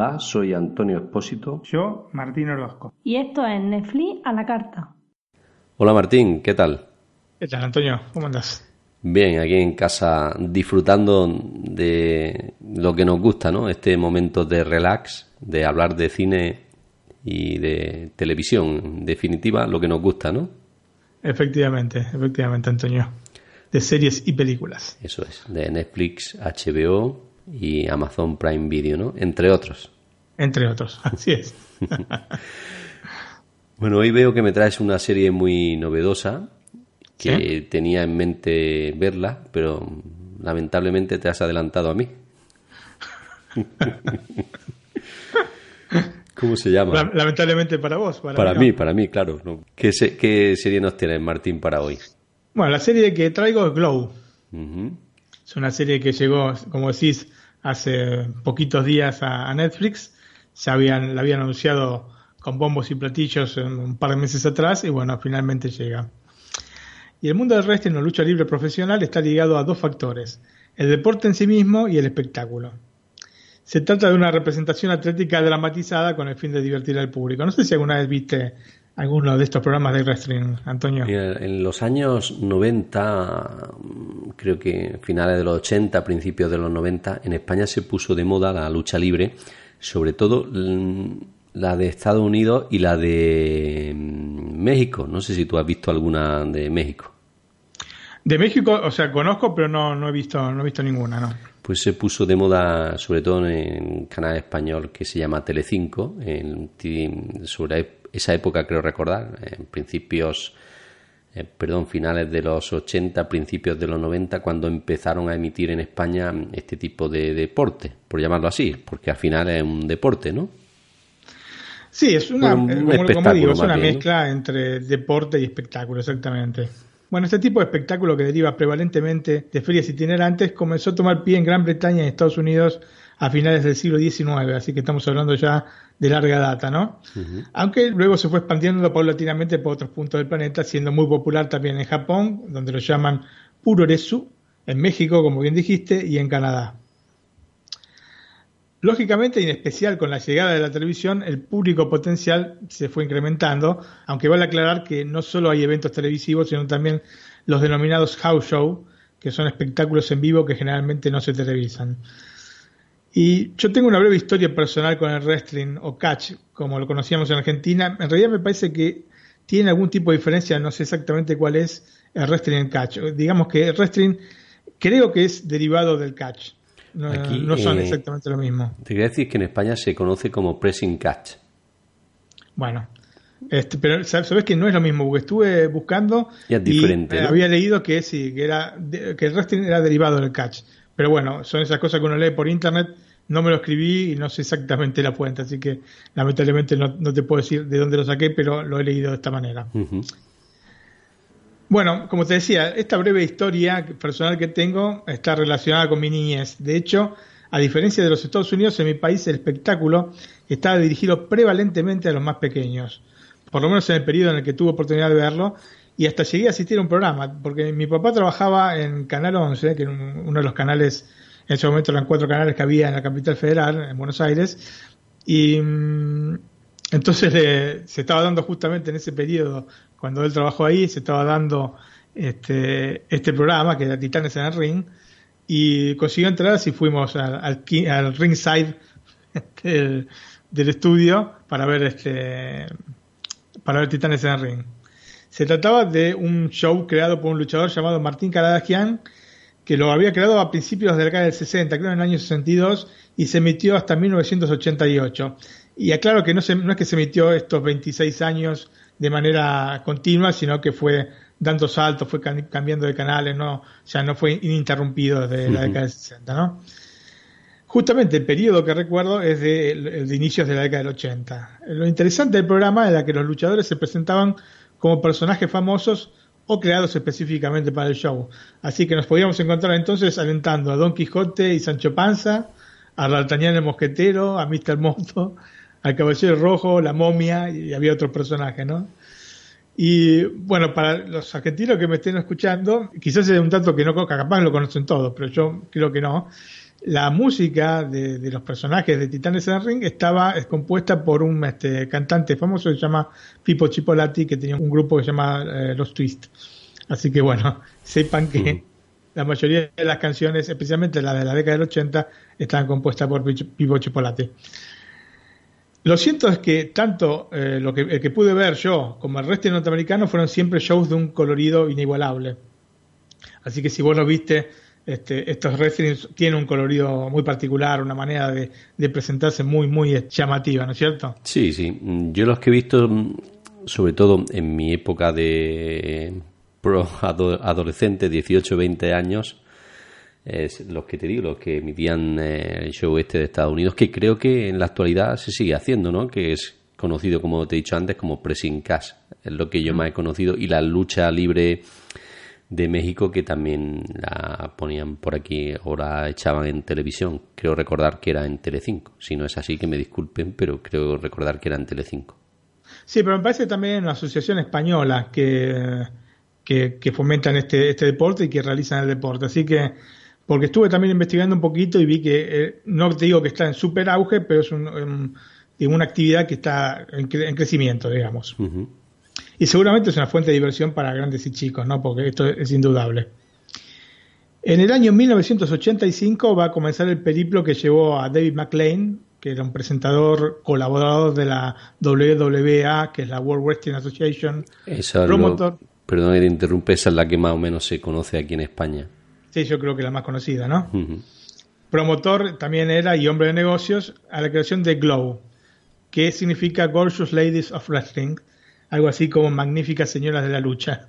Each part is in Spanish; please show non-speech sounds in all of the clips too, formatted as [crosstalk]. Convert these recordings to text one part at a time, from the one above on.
Hola, soy Antonio Espósito. Yo, Martín Orozco. Y esto es Netflix a la carta. Hola Martín, ¿qué tal? ¿Qué tal, Antonio? ¿Cómo andas? Bien, aquí en casa disfrutando de lo que nos gusta, ¿no? Este momento de relax, de hablar de cine y de televisión, en definitiva, lo que nos gusta, ¿no? Efectivamente, efectivamente, Antonio. De series y películas. Eso es, de Netflix, HBO y Amazon Prime Video, ¿no? Entre otros. Entre otros, [laughs] así es. [laughs] bueno, hoy veo que me traes una serie muy novedosa que tenía en mente verla, pero lamentablemente te has adelantado a mí. [laughs] ¿Cómo se llama? Lamentablemente para vos. Para, mí, para mí, claro. ¿Qué, ¿Qué, serie nos tienes, Martín, para hoy? Bueno, la serie que traigo es Glow. Es una serie que llegó, como decís, hace poquitos días a, Netflix. Se habían, la habían anunciado con bombos y platillos un par de meses atrás y bueno, finalmente llega. Y el mundo del wrestling o lucha libre profesional está ligado a dos factores, el deporte en sí mismo y el espectáculo. Se trata de una representación atlética dramatizada con el fin de divertir al público. No sé si alguna vez viste alguno de estos programas de wrestling, Antonio. en los años 90, creo que finales de los 80, principios de los 90, en España se puso de moda la lucha libre, sobre todo la de Estados Unidos y la de mm, México. No sé si tú has visto alguna de México. De México, o sea, conozco, pero no, no he visto, no he visto ninguna, no. Pues se puso de moda, sobre todo en un canal español que se llama Telecinco, en, sobre esa época creo recordar, en principios, eh, perdón, finales de los 80, principios de los 90, cuando empezaron a emitir en España este tipo de deporte, por llamarlo así, porque al final es un deporte, ¿no? Sí, es una, eh, es una mezcla entre deporte y espectáculo, exactamente. Bueno, este tipo de espectáculo que deriva prevalentemente de ferias itinerantes comenzó a tomar pie en Gran Bretaña y en Estados Unidos a finales del siglo XIX, así que estamos hablando ya de larga data, ¿no? Aunque luego se fue expandiendo paulatinamente por otros puntos del planeta, siendo muy popular también en Japón, donde lo llaman Puroresu, en México, como bien dijiste, y en Canadá. Lógicamente, y en especial con la llegada de la televisión, el público potencial se fue incrementando, aunque vale aclarar que no solo hay eventos televisivos, sino también los denominados house show, que son espectáculos en vivo que generalmente no se televisan. Y yo tengo una breve historia personal con el wrestling o catch, como lo conocíamos en Argentina. En realidad me parece que tiene algún tipo de diferencia, no sé exactamente cuál es el wrestling en catch. Digamos que el wrestling creo que es derivado del catch no, son eh, exactamente lo mismo. Te quería decir que en España se conoce como pressing catch. Bueno, este, pero sabes que no es lo mismo, porque estuve buscando y, es diferente, había leído que sí, que era que el wrestling era derivado del catch. Pero bueno, son esas cosas que uno lee por internet, no me lo escribí y no sé exactamente la fuente, así que lamentablemente no, te puedo decir de dónde lo saqué, pero lo he leído de esta manera. Bueno, como te decía, esta breve historia personal que tengo está relacionada con mi niñez. De hecho, a diferencia de los Estados Unidos, en mi país el espectáculo estaba dirigido prevalentemente a los más pequeños, por lo menos en el periodo en el que tuve oportunidad de verlo, y hasta llegué a asistir a un programa, porque mi papá trabajaba en Canal 11, que era uno de los canales, en ese momento eran cuatro canales que había en la capital federal, en Buenos Aires, y mm, entonces se estaba dando justamente en ese periodo cuando él trabajó ahí, se estaba dando este, este programa que era Titanes en el Ring, y consiguió entrar y fuimos al, al, ringside [laughs] del, estudio para ver este para ver Titanes en el Ring. Se trataba de un show creado por un luchador llamado Martín Caradagian, que lo había creado a principios de la década del 60, creo en el año 62, y se emitió hasta 1988. Y aclaro que no, se, no es que se emitió estos 26 años de manera continua, sino que fue dando saltos, fue cambiando de canales, no, ya no fue ininterrumpido desde la década del 60, ¿no? Justamente el periodo que recuerdo es de, de, inicios de la década del 80. Lo interesante del programa era que los luchadores se presentaban como personajes famosos o creados específicamente para el show. Así que nos podíamos encontrar entonces alentando a Don Quijote y Sancho Panza, a D'Artagnan el Mosquetero, a Mr. Moto, al Caballero Rojo, la momia y había otros personajes, ¿no? Y bueno, para los argentinos que me estén escuchando, quizás es un dato que no capaz lo conocen todos, pero yo creo que no. La música de, los personajes de Titanes en el Ring estaba compuesta por un este, cantante famoso que se llama Pipo Chipolati, que tenía un grupo que se llama eh, Los Twist. Así que bueno, [laughs] sepan que la mayoría de las canciones, especialmente las de la década del 80, estaban compuestas por Pipo Chipolati. Lo cierto es que tanto eh, lo que, el que pude ver yo como el resto de norteamericanos fueron siempre shows de un colorido inigualable. Así que si vos lo viste, este, estos wrestlings tienen un colorido muy particular, una manera de, presentarse muy, muy llamativa, ¿no es cierto? Sí, sí. Yo los que he visto, sobre todo en mi época de pro adolescente, 18, 20 años, es los que te digo, los que emitían eh, el show este de Estados Unidos, que creo que en la actualidad se sigue haciendo, ¿no? Que es conocido, como te he dicho antes, como pressing cash, es lo que yo más he conocido, y la lucha libre de México que también la ponían por aquí o la echaban en televisión. Creo recordar que era en Telecinco. Si no es así, que me disculpen, pero creo recordar que era en Telecinco. Sí, pero me parece también una asociación española que, que, fomentan este, este deporte y que realizan el deporte. Así que, porque estuve también investigando un poquito y vi que, eh, no te digo que está en súper auge, pero es una actividad que está en, crecimiento, digamos. Y seguramente es una fuente de diversión para grandes y chicos, ¿no? Porque esto es indudable. En el año 1985 va a comenzar el periplo que llevó a David McLean, que era un presentador colaborador de la WWA, que es la World Wrestling Association. Esa promotor. perdón que te interrumpe, esa es la que más o menos se conoce aquí en España. Sí, yo creo que la más conocida, ¿no? Promotor también era y hombre de negocios a la creación de Glow, que significa Gorgeous Ladies of Wrestling, algo así como Magníficas Señoras de la Lucha.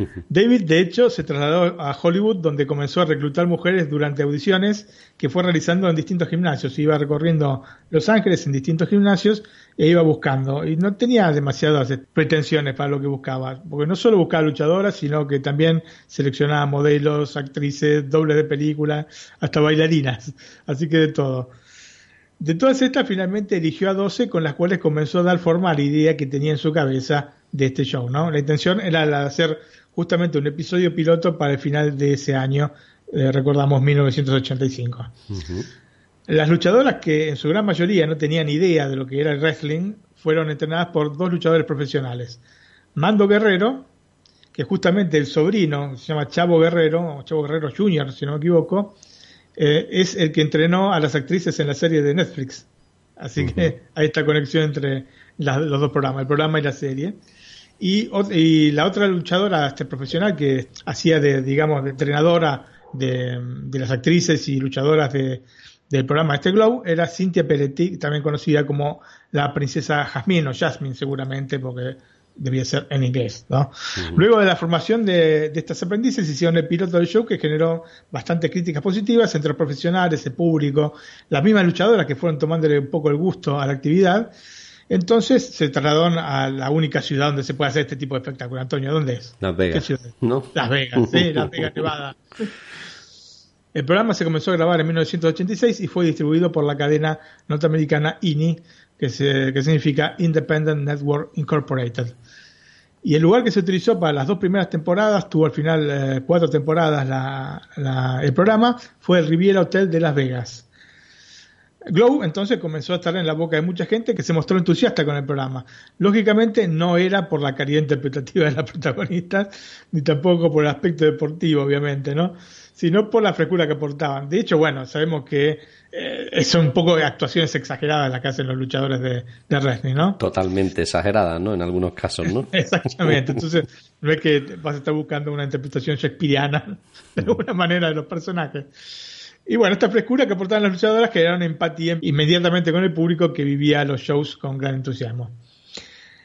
[laughs] David, de hecho, se trasladó a Hollywood, donde comenzó a reclutar mujeres durante audiciones que fue realizando en distintos gimnasios. Iba recorriendo Los Ángeles en distintos gimnasios e iba buscando. Y no tenía demasiadas pretensiones para lo que buscaba, porque no solo buscaba luchadoras, sino que también seleccionaba modelos, actrices, dobles de película, hasta bailarinas. Así que de todo. De todas estas, finalmente eligió a 12 con las cuales comenzó a dar forma a la idea que tenía en su cabeza de este show, ¿no? La intención era la de hacer justamente un episodio piloto para el final de ese año, eh, recordamos 1985. Las luchadoras que en su gran mayoría no tenían idea de lo que era el wrestling, fueron entrenadas por dos luchadores profesionales. Mando Guerrero, que justamente el sobrino, se llama Chavo Guerrero, o Chavo Guerrero Jr., si no me equivoco, eh, es el que entrenó a las actrices en la serie de Netflix. Así que hay esta conexión entre los dos programas, el programa y la serie. Y, y la otra luchadora este, profesional que hacía de, digamos, de entrenadora de, las actrices y luchadoras de, del programa Este Glow era Cynthia Peretti, también conocida como la princesa Jasmine o Jasmine seguramente, porque debía ser en inglés. ¿no? Luego de la formación de, estas aprendices, hicieron el piloto del show que generó bastantes críticas positivas entre los profesionales, el público, las mismas luchadoras que fueron tomándole un poco el gusto a la actividad. Entonces se trasladaron a la única ciudad donde se puede hacer este tipo de espectáculo. Antonio, ¿dónde es? Las Vegas. ¿No? Las Vegas, sí, Las Vegas, Nevada. El programa se comenzó a grabar en 1986 y fue distribuido por la cadena norteamericana INI, que, que significa Independent Network Incorporated. Y el lugar que se utilizó para las dos primeras temporadas, tuvo al final eh, cuatro temporadas el programa, fue el Riviera Hotel de Las Vegas. Glow entonces comenzó a estar en la boca de mucha gente que se mostró entusiasta con el programa. Lógicamente no era por la calidad interpretativa de las protagonistas, ni tampoco por el aspecto deportivo, obviamente, ¿no? Sino por la frescura que aportaban. De hecho, bueno, sabemos que eh, son un poco de actuaciones exageradas las que hacen los luchadores de, de wrestling, ¿no? Totalmente exageradas, ¿no? En algunos casos, ¿no? [laughs] Exactamente. Entonces, no es que vas a estar buscando una interpretación shakespeariana [laughs] de alguna manera de los personajes. Y bueno, esta frescura que aportaban las luchadoras generaron empatía inmediatamente con el público que vivía los shows con gran entusiasmo.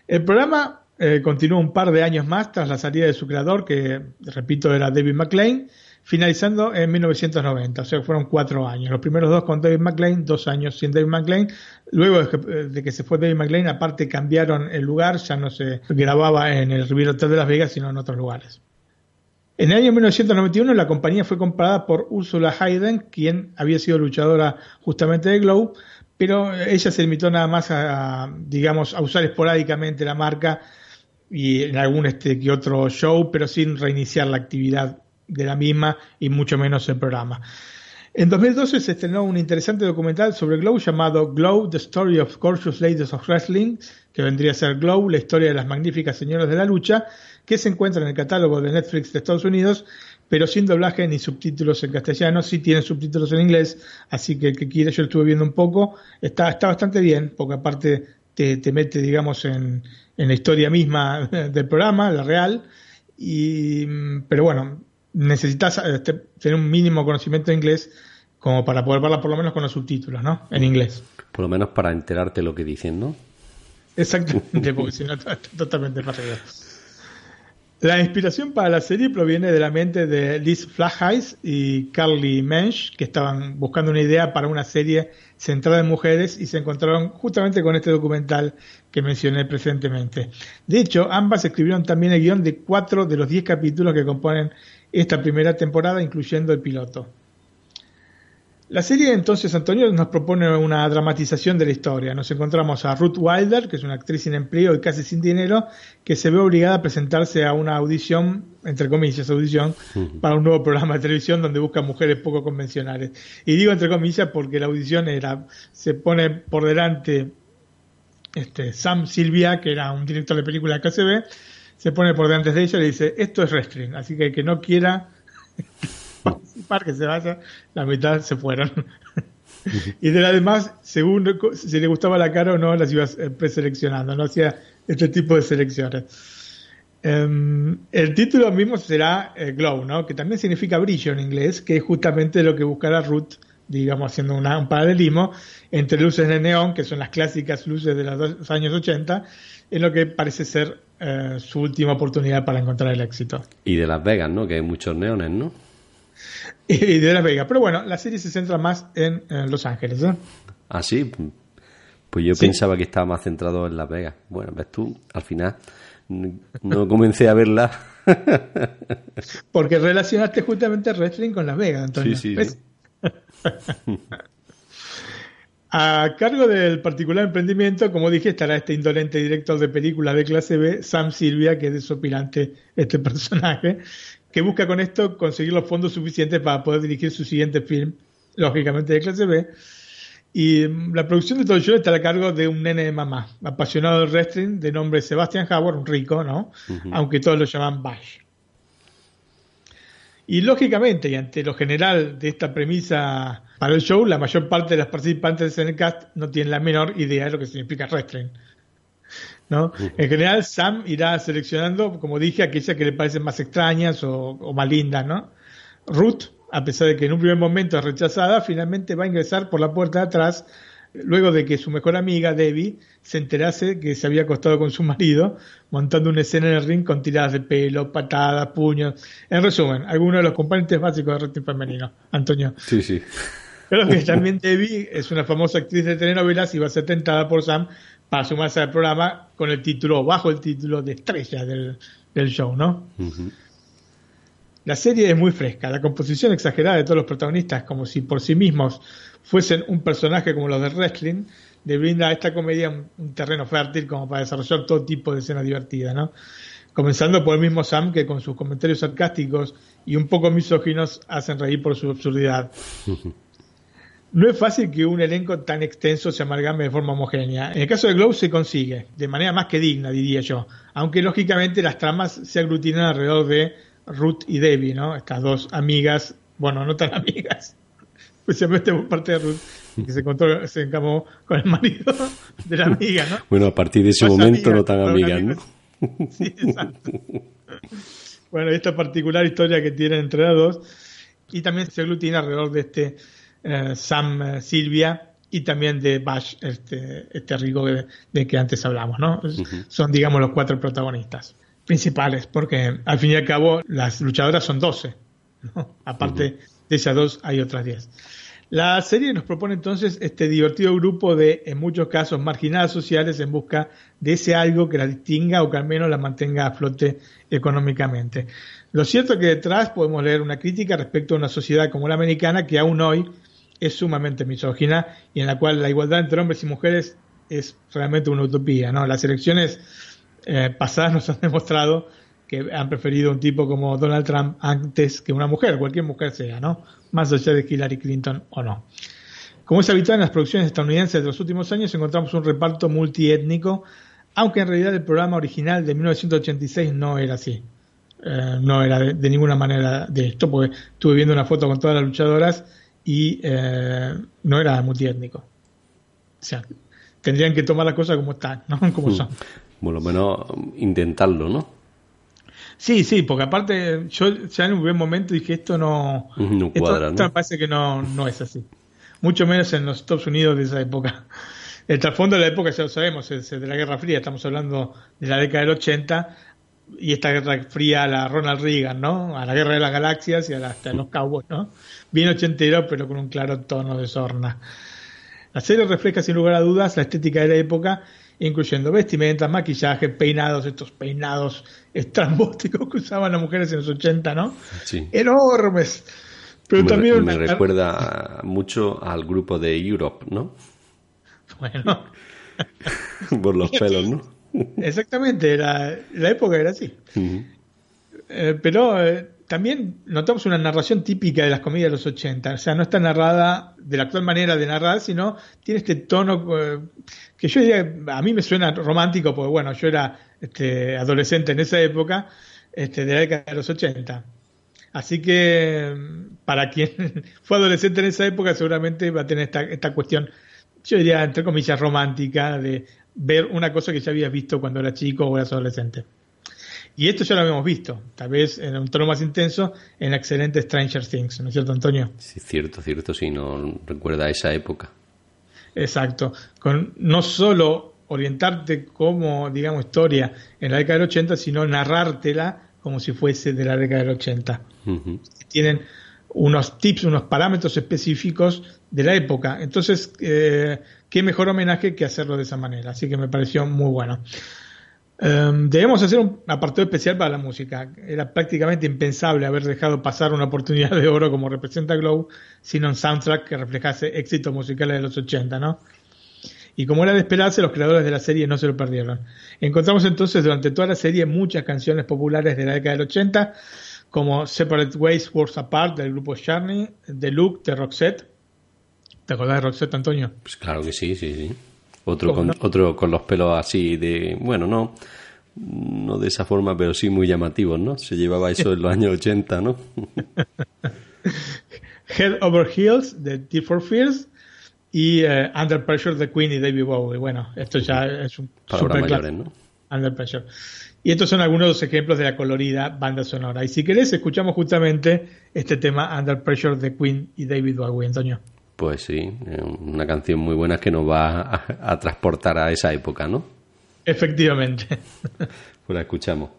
El programa eh, continuó un par de años más tras la salida de su creador, que repito era David McLean, finalizando en 1990, o sea fueron cuatro años. Los primeros dos con David McLean, dos años sin David McLean. Luego de que, se fue David McLean, aparte cambiaron el lugar, ya no se grababa en el Riviera Hotel de Las Vegas, sino en otros lugares. En el año 1991 la compañía fue comprada por Ursula Hayden, quien había sido luchadora justamente de Glow, pero ella se limitó nada más a, digamos, a usar esporádicamente la marca y en algún este que otro show, pero sin reiniciar la actividad de la misma y mucho menos el programa. En 2012 se estrenó un interesante documental sobre Glow llamado Glow, The Story of Gorgeous Ladies of Wrestling, que vendría a ser Glow, la historia de las magníficas señoras de la lucha, que se encuentra en el catálogo de Netflix de Estados Unidos, pero sin doblaje ni subtítulos en castellano, sí tiene subtítulos en inglés, así que el que quiera, yo estuve viendo un poco, está, está bastante bien, porque aparte te, te mete, digamos, en, en la historia misma [laughs] del programa, la real, y, pero bueno, necesitas eh, tener un mínimo conocimiento de inglés como para poder verla por lo menos con los subtítulos, ¿no? En inglés. Por lo menos para enterarte lo que dicen, ¿no? Exactamente, porque si no [laughs] totalmente perdido. La inspiración para la serie proviene de la mente de Liz Flaheis y Carly Mensch, que estaban buscando una idea para una serie centrada en mujeres y se encontraron justamente con este documental que mencioné presentemente. De hecho, ambas escribieron también el guion de cuatro de los diez capítulos que componen esta primera temporada, incluyendo el piloto. La serie entonces, Antonio, nos propone una dramatización de la historia. Nos encontramos a Ruth Wilder, que es una actriz sin empleo y casi sin dinero, que se ve obligada a presentarse a una audición, entre comillas, audición, para un nuevo programa de televisión donde busca mujeres poco convencionales. Y digo entre comillas porque la audición era, se pone por delante este, Sam Silvia, que era un director de película de KCB, se pone por delante de ella y le dice, esto es wrestling, así que el que no quiera [laughs] [laughs] participar, que se vaya, la mitad se fueron. [laughs] y de las demás, según si le gustaba la cara o no, las iba eh, preseleccionando, no hacía este tipo de selecciones. Em, el título mismo será eh, Glow, ¿no? que también significa brillo en inglés, que es justamente lo que buscará Ruth, digamos, haciendo un paralelismo entre luces de neón, que son las clásicas luces de los años 80, en lo que parece ser eh, su última oportunidad para encontrar el éxito. Y de Las Vegas, ¿no? Que hay muchos neones, ¿no? [laughs] y de Las Vegas. Pero bueno, la serie se centra más en, Los Ángeles. ¿eh? Ah, sí. Pues yo pensaba que estaba más centrado en Las Vegas. Bueno, ves tú, al final no comencé a verla. [laughs] Porque relacionaste justamente wrestling con Las Vegas, Antonio. Sí, sí. [laughs] A cargo del particular emprendimiento, como dije, estará este indolente director de películas de clase B, Sam Silvia, que es desopilante este personaje, que busca con esto conseguir los fondos suficientes para poder dirigir su siguiente film, lógicamente de clase B. Y mm, la producción de todo el show está a cargo de un nene de mamá, apasionado del wrestling, de nombre Sebastian Howard, un rico, ¿no? Aunque todos lo llaman Bash. Y lógicamente, y ante lo general de esta premisa para el show, la mayor parte de las participantes en el cast no tienen la menor idea de lo que significa wrestling. ¿No? En general, Sam irá seleccionando, como dije, aquellas que le parecen más extrañas o, más lindas, ¿no? Ruth, a pesar de que en un primer momento es rechazada, finalmente va a ingresar por la puerta de atrás luego de que su mejor amiga, Debbie, se enterase que se había acostado con su marido, montando una escena en el ring con tiradas de pelo, patadas, puños. En resumen, algunos de los componentes básicos del wrestling femenino. Antonio. Sí, sí. Pero que [laughs] también Debbie es una famosa actriz de telenovelas y va a ser tentada por Sam para sumarse al programa con el título, bajo el título de estrella del, show, ¿no? La serie es muy fresca, la composición exagerada de todos los protagonistas, como si por sí mismos fuesen un personaje como los de wrestling, le brinda a esta comedia un, terreno fértil como para desarrollar todo tipo de escenas divertidas, ¿no? Comenzando por el mismo Sam, que con sus comentarios sarcásticos y un poco misóginos hacen reír por su absurdidad. No es fácil que un elenco tan extenso se amalgame de forma homogénea. En el caso de Glow se consigue, de manera más que digna, diría yo. Aunque lógicamente las tramas se aglutinan alrededor de Ruth y Debbie, ¿no? Estas dos amigas, bueno, no tan [laughs] amigas, especialmente por parte de Ruth, que se, encontró, se encamó con el marido de la amiga, ¿no? [laughs] Bueno, a partir de ese momento no tan amigas, ¿no? Sí, exacto. bueno, esta particular historia que tienen entre las dos, y también se aglutina alrededor de este eh, Sam eh, Silvia y también de Bash, este, este rico de, que antes hablamos, ¿no? Son, digamos, los cuatro protagonistas principales, porque al fin y al cabo las luchadoras son 12, Aparte de esas dos hay otras 10. La serie nos propone entonces este divertido grupo de, en muchos casos, marginadas sociales en busca de ese algo que las distinga o que al menos las mantenga a flote económicamente. Lo cierto es que detrás podemos leer una crítica respecto a una sociedad como la americana que aún hoy es sumamente misógina y en la cual la igualdad entre hombres y mujeres es realmente una utopía. ¿no? Las elecciones eh, pasadas nos han [laughs] demostrado que han preferido un tipo como Donald Trump antes que una mujer, cualquier mujer sea, ¿no? Más allá de Hillary Clinton o no. Como es habitual en las producciones estadounidenses de los últimos años, encontramos un reparto multiétnico, aunque en realidad el programa original de 1986 no era así. Eh, no era de, ninguna manera de esto, porque estuve viendo una foto con todas las luchadoras y eh, no era multiétnico. O sea, tendrían que tomar las cosas como están, ¿no? [laughs] Como mm. son. Por lo menos intentarlo, ¿no? Sí, sí, porque aparte yo ya en un buen momento dije esto no, no cuadra, esto, me parece que no, no es así. Mucho menos en los Estados Unidos de esa época. El trasfondo de la época ya lo sabemos, es de la Guerra Fría, estamos hablando de la década del 80 y esta Guerra Fría a la Ronald Reagan, ¿no? A la Guerra de las Galaxias y a hasta los Cowboys, ¿no? Bien ochentero, pero con un claro tono de sorna. La serie refleja sin lugar a dudas la estética de la época incluyendo vestimentas, maquillaje, peinados, estos peinados estrambóticos que usaban las mujeres en los 80, ¿no? Sí. Enormes. Pero me, también me recuerda mucho al grupo de Europe, ¿no? [laughs] Bueno. [laughs] Por los pelos, ¿no? [laughs] Exactamente, la, la época era así. eh, pero eh, también notamos una narración típica de las comedias de los 80, o sea, no está narrada de la actual manera de narrar, sino tiene este tono eh, que yo diría, a mí me suena romántico, porque bueno, yo era este, adolescente en esa época, este, de la década de los 80. Así que para quien [laughs] fue adolescente en esa época seguramente va a tener esta, esta cuestión, yo diría, entre comillas, romántica, de ver una cosa que ya habías visto cuando era chico o eras adolescente. Y esto ya lo habíamos visto, tal vez en un tono más intenso, en la excelente Stranger Things, ¿no es cierto, Antonio? Sí, cierto, cierto, sí, no recuerda esa época. Exacto, con no solo orientarte como, digamos, historia en la década del 80, sino narrártela como si fuese de la década del 80. Ujú. Tienen unos tips, unos parámetros específicos de la época. Entonces, eh, qué mejor homenaje que hacerlo de esa manera. Así que me pareció muy bueno. Um, debemos hacer un apartado especial para la música. Era prácticamente impensable haber dejado pasar una oportunidad de oro como representa Glow sin un soundtrack que reflejase éxitos musicales de los 80, ¿no? Y como era de esperarse, los creadores de la serie no se lo perdieron. Encontramos entonces durante toda la serie muchas canciones populares de la década del 80, como Separate Ways, Worlds Apart del grupo Journey, The Look de Roxette. ¿Te acordás de Roxette, Antonio? Pues claro que sí, sí, sí. Otro ¿Cómo con, no? otro con los pelos así de, bueno, no, no de esa forma, pero sí muy llamativos, ¿no? Se llevaba eso en los años 80, ¿no? [laughs] Head Over Heels de Tear for Fears y eh, Under Pressure de Queen y David Bowie. Bueno, esto ya es un super mayores, ¿no? Under Pressure. Y estos son algunos de los ejemplos de la colorida banda sonora. Y si querés, escuchamos justamente este tema Under Pressure de Queen y David Bowie, Antonio. Pues sí, eh, una canción muy buena que nos va a, a transportar a esa época, ¿no? Efectivamente. Pues la escuchamos.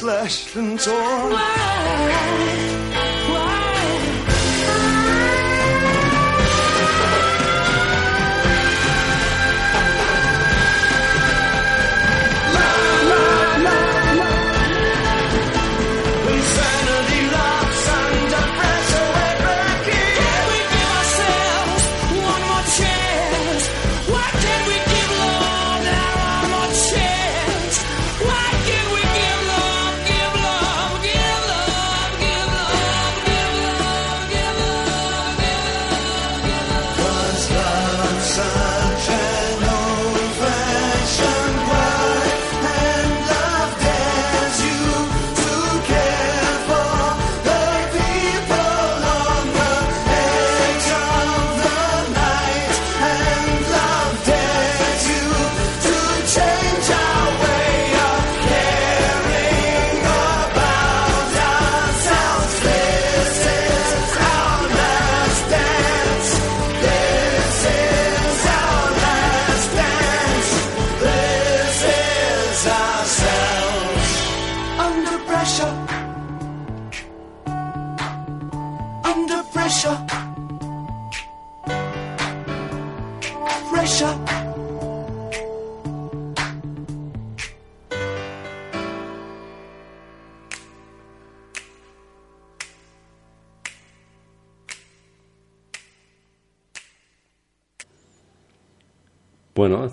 Slashed and torn.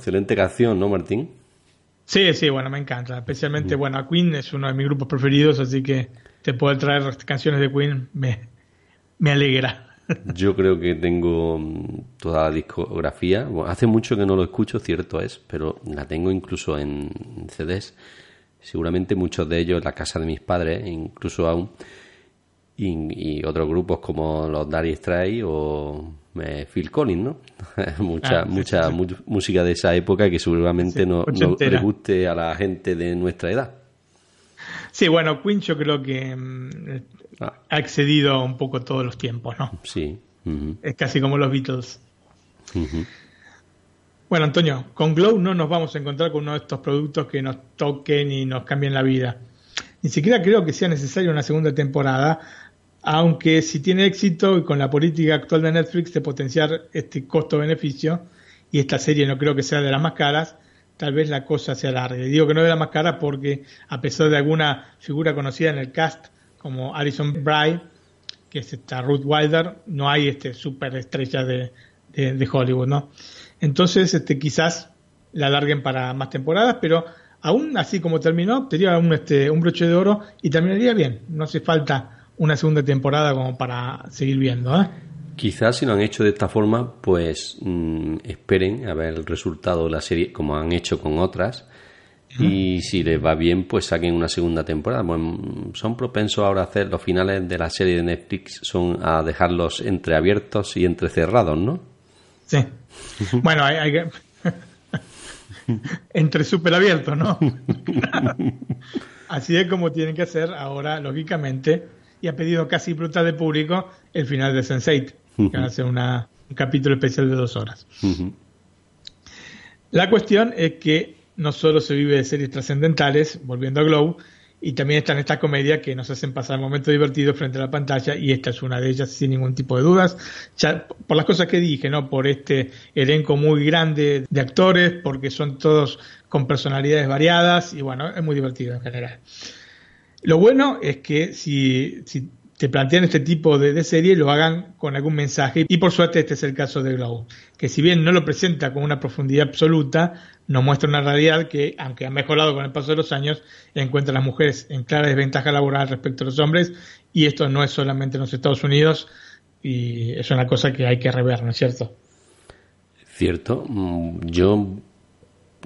Excelente canción, ¿no, Martín? Sí, sí, bueno, me encanta. Especialmente, bueno, a Queen es uno de mis grupos preferidos, así que te puedo traer canciones de Queen me, me alegra. [laughs] Yo creo que tengo mm, toda la discografía. Bueno, hace mucho que no lo escucho, cierto es, pero la tengo incluso en CDs. Seguramente muchos de ellos en la casa de mis padres, incluso aún. Y, otros grupos como los Daddy Stray o Phil Collins, ¿no? [laughs] mucha ah, mucha música de esa época que seguramente no, le guste a la gente de nuestra edad. Sí, bueno, Queen yo creo que mm, ah. ha excedido un poco todos los tiempos, ¿no? Sí. Es casi como los Beatles. Bueno, Antonio, con Glow no nos vamos a encontrar con uno de estos productos que nos toquen y nos cambien la vida. Ni siquiera creo que sea necesaria una segunda temporada, aunque si tiene éxito y con la política actual de Netflix de potenciar este costo-beneficio, y esta serie no creo que sea de las más caras, tal vez la cosa se alargue. Digo que no de las más caras porque a pesar de alguna figura conocida en el cast, como Alison Bry, que es esta Ruth Wilder, no hay este superestrella de, de, Hollywood, ¿no? Entonces, este, quizás la alarguen para más temporadas, pero aún así como terminó, tendría un, este, un broche de oro y terminaría bien. No hace falta una segunda temporada como para seguir viendo. ¿eh? Quizás si lo han hecho de esta forma, pues mm, esperen a ver el resultado de la serie, como han hecho con otras. Y si les va bien, pues saquen una segunda temporada. son propensos ahora a hacer los finales de la serie de Netflix, son a dejarlos entreabiertos y entrecerrados, ¿no? Sí. [laughs] bueno, hay, hay que... [laughs] entre superabiertos, ¿no? [laughs] Así es como tienen que hacer ahora, lógicamente, y ha pedido casi brutal de público el final de Sense8, que va a ser una, un capítulo especial de dos horas. La cuestión es que no solo se vive de series trascendentales, volviendo a Glow, y también están estas comedias que nos hacen pasar momentos divertidos frente a la pantalla, y esta es una de ellas sin ningún tipo de dudas. Ya, por las cosas que dije, ¿no? Por este elenco muy grande de actores, porque son todos con personalidades variadas, y bueno, es muy divertido en general. Lo bueno es que si, te plantean este tipo de, serie, lo hagan con algún mensaje. Y por suerte este es el caso de Glow, que si bien no lo presenta con una profundidad absoluta, nos muestra una realidad que, aunque ha mejorado con el paso de los años, encuentra a las mujeres en clara desventaja laboral respecto a los hombres. Y esto no es solamente en los Estados Unidos, y es una cosa que hay que rever, ¿no es cierto? Cierto. Mm, yo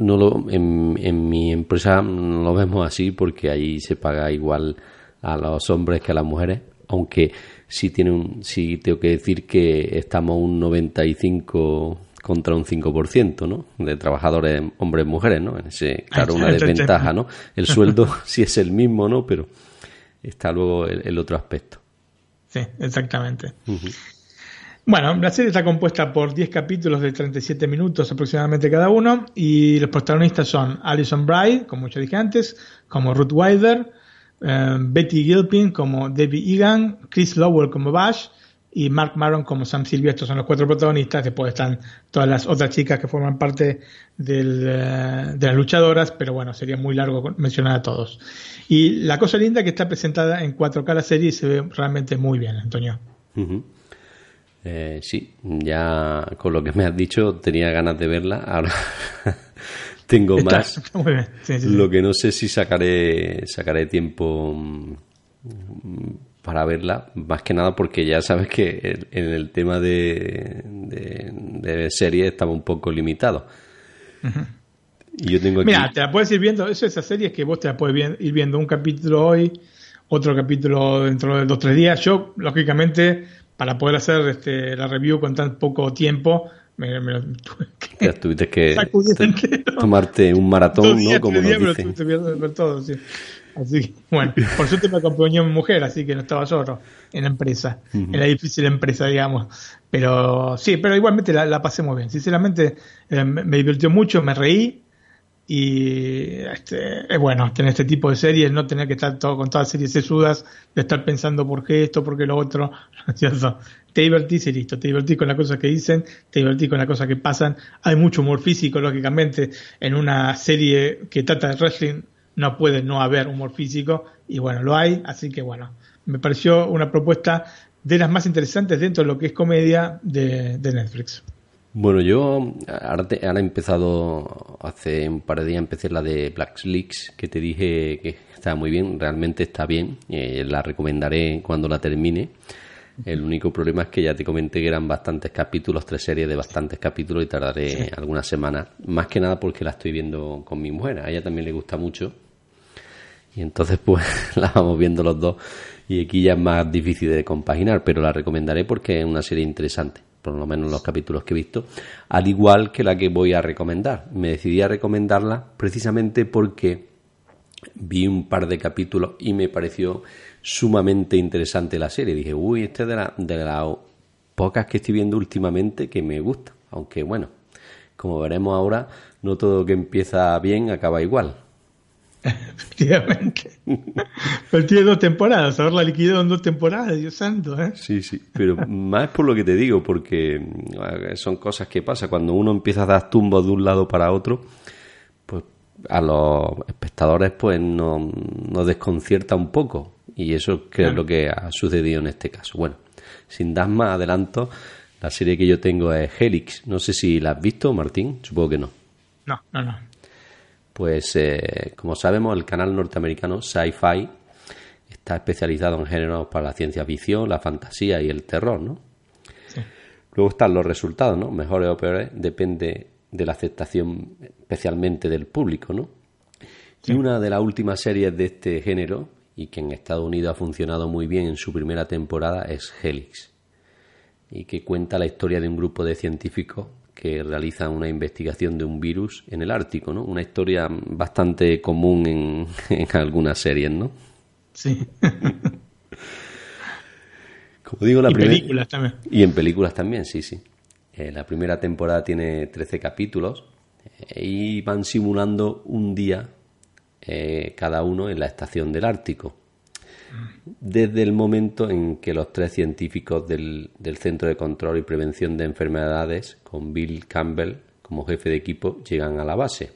no lo, en, en mi empresa no lo vemos así porque ahí se paga igual a los hombres que a las mujeres, aunque sí tiene un, sí tengo que decir que estamos un 95 contra un 5%, ¿no? De trabajadores hombres y mujeres, ¿no? Ese, claro, una [laughs] desventaja, ¿no? El sueldo [laughs] sí es el mismo, ¿no? Pero está luego el, otro aspecto. Sí, exactamente. Bueno, la serie está compuesta por 10 capítulos de 37 minutos aproximadamente cada uno y los protagonistas son Alison Bryde, como ya dije antes, como Ruth Wilder, eh, Betty Gilpin como Debbie Egan, Chris Lowell como Bash y Mark Maron como Sam Silvia. Estos son los cuatro protagonistas. Después están todas las otras chicas que forman parte del, eh, de las luchadoras, pero bueno, sería muy largo mencionar a todos. Y la cosa linda es que está presentada en 4K la serie y se ve realmente muy bien, Antonio. Eh, sí, ya con lo que me has dicho tenía ganas de verla. Ahora [laughs] tengo Está- más. está [laughs] muy bien. Sí, sí, sí. Lo que no sé si sacaré sacaré tiempo mm, para verla, más que nada porque ya sabes que en el tema de, de, de series estaba un poco limitado. Y yo tengo aquí... Mira, te la puedes ir viendo. Eso, esas series que vos te la puedes ir viendo un capítulo hoy, otro capítulo dentro de dos o tres días. Yo, lógicamente, para poder hacer este, la review con tan poco tiempo, me, me lo tuve que ya tuviste que [laughs] tomarte un maratón, días, ¿no? Como días, nos tuve ver todo, sí. Así que, bueno, por suerte me acompañó mi mujer, así que no estaba solo en la empresa, en la difícil empresa, digamos. Pero sí, pero igualmente la, la pasé muy bien. Sinceramente, eh, me, me divirtió mucho, me reí. Y este, es bueno tener este tipo de series, no tener que estar todo con todas series sesudas, de estar pensando por qué esto, por qué lo otro. [laughs] ¿no es? Te divertís y listo, te divertís con las cosas que dicen, te divertís con las cosas que pasan. Hay mucho humor físico, lógicamente, en una serie que trata de wrestling no puede no haber humor físico y bueno, lo hay, así que bueno, me pareció una propuesta de las más interesantes dentro de lo que es comedia de, de Netflix. Bueno, yo ahora, te- ahora he empezado, hace un par de días empecé la de Black Leaks, que te dije que estaba muy bien, realmente está bien, eh, la recomendaré cuando la termine. El único problema es que ya te comenté que eran bastantes capítulos, tres series de bastantes capítulos y tardaré algunas semanas, más que nada porque la estoy viendo con mi mujer, a ella también le gusta mucho. Y entonces [laughs] pues la vamos viendo los dos. Y aquí ya es más difícil de compaginar, pero la recomendaré porque es una serie interesante, por lo menos los capítulos que he visto, al igual que la que voy a recomendar. Me decidí a recomendarla precisamente porque vi un par de capítulos y me pareció sumamente interesante la serie. Dije, uy, esta es de, la- de las pocas que estoy viendo últimamente que me gusta, aunque bueno, como veremos ahora, no todo lo que empieza bien acaba igual. Efectivamente. Pero tiene dos temporadas, haberla liquidado en dos temporadas, Dios santo, ¿eh? Sí, sí, pero más por lo que te digo, porque mm, son cosas que pasan. Cuando uno empieza a dar tumbos de un lado para otro, pues a los espectadores pues nos, nos desconcierta un poco. Y eso que es lo que ha sucedido en este caso. Bueno, sin dar más adelanto, la serie que yo tengo es Helix. No sé si la has visto, Martín. Supongo que no. No, no, no. Pues eh, como sabemos, el canal norteamericano Sci-Fi está especializado en géneros para la ciencia ficción, la fantasía y el terror, ¿no? Luego están los resultados, ¿no? Mejores o peores, depende de la aceptación especialmente del público, ¿no? Y una de las últimas series de este género, y que en Estados Unidos ha funcionado muy bien en su primera temporada, es Helix, y que cuenta la historia de un grupo de científicos que realizan una investigación de un virus en el Ártico, ¿no? Una historia bastante común en, [laughs] en algunas series, ¿no? Sí. [laughs] Como digo, la y primera... películas también. Y en películas también, sí, sí. Eh, la primera temporada tiene 13 capítulos eh, y van simulando un día eh, cada uno en la estación del Ártico. Desde el momento en que los tres científicos del, Centro de Control y Prevención de Enfermedades, con Bill Campbell como jefe de equipo, llegan a la base.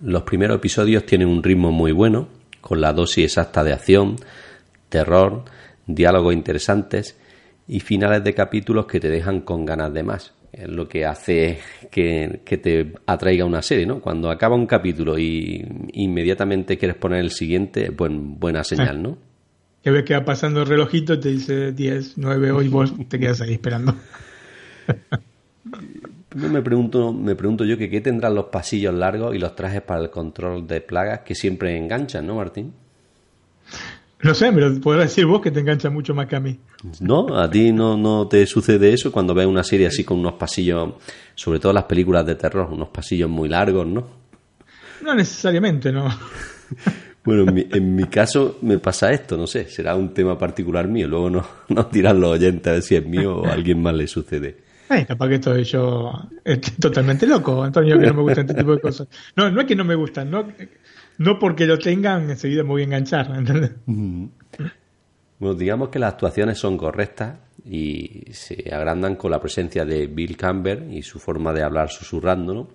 Los primeros episodios tienen un ritmo muy bueno, con la dosis exacta de acción, terror, diálogos interesantes y finales de capítulos que te dejan con ganas de más. Es lo que hace que, que te atraiga una serie, ¿no? Cuando acaba un capítulo y inmediatamente quieres poner el siguiente, buen, buena señal, ¿no? Que ves que va pasando el relojito te dice 10, 9, hoy vos te quedas ahí esperando. [laughs] Me pregunto, me pregunto yo que qué tendrán los pasillos largos y los trajes para el control de plagas que siempre enganchan, ¿no, Martín? No sé, pero podrás decir vos que te engancha mucho más que a mí. ¿No? ¿A ti no, no te sucede eso cuando ves una serie así con unos pasillos, sobre todo las películas de terror, unos pasillos muy largos, ¿no? No necesariamente, no. [laughs] Bueno, en mi, en mi caso me pasa esto, no sé, será un tema particular mío. Luego nos [laughs] no dirán los oyentes a ver si es mío o a alguien más le sucede. Ay, capaz que estoy yo estoy totalmente loco, Antonio, que no me gustan este tipo de cosas. No, no es que no me gustan, no, no porque lo tengan enseguida me voy a enganchar, ¿entendés? Bueno, digamos que las actuaciones son correctas y se agrandan con la presencia de Bill Campbell y su forma de hablar susurrando, ¿no?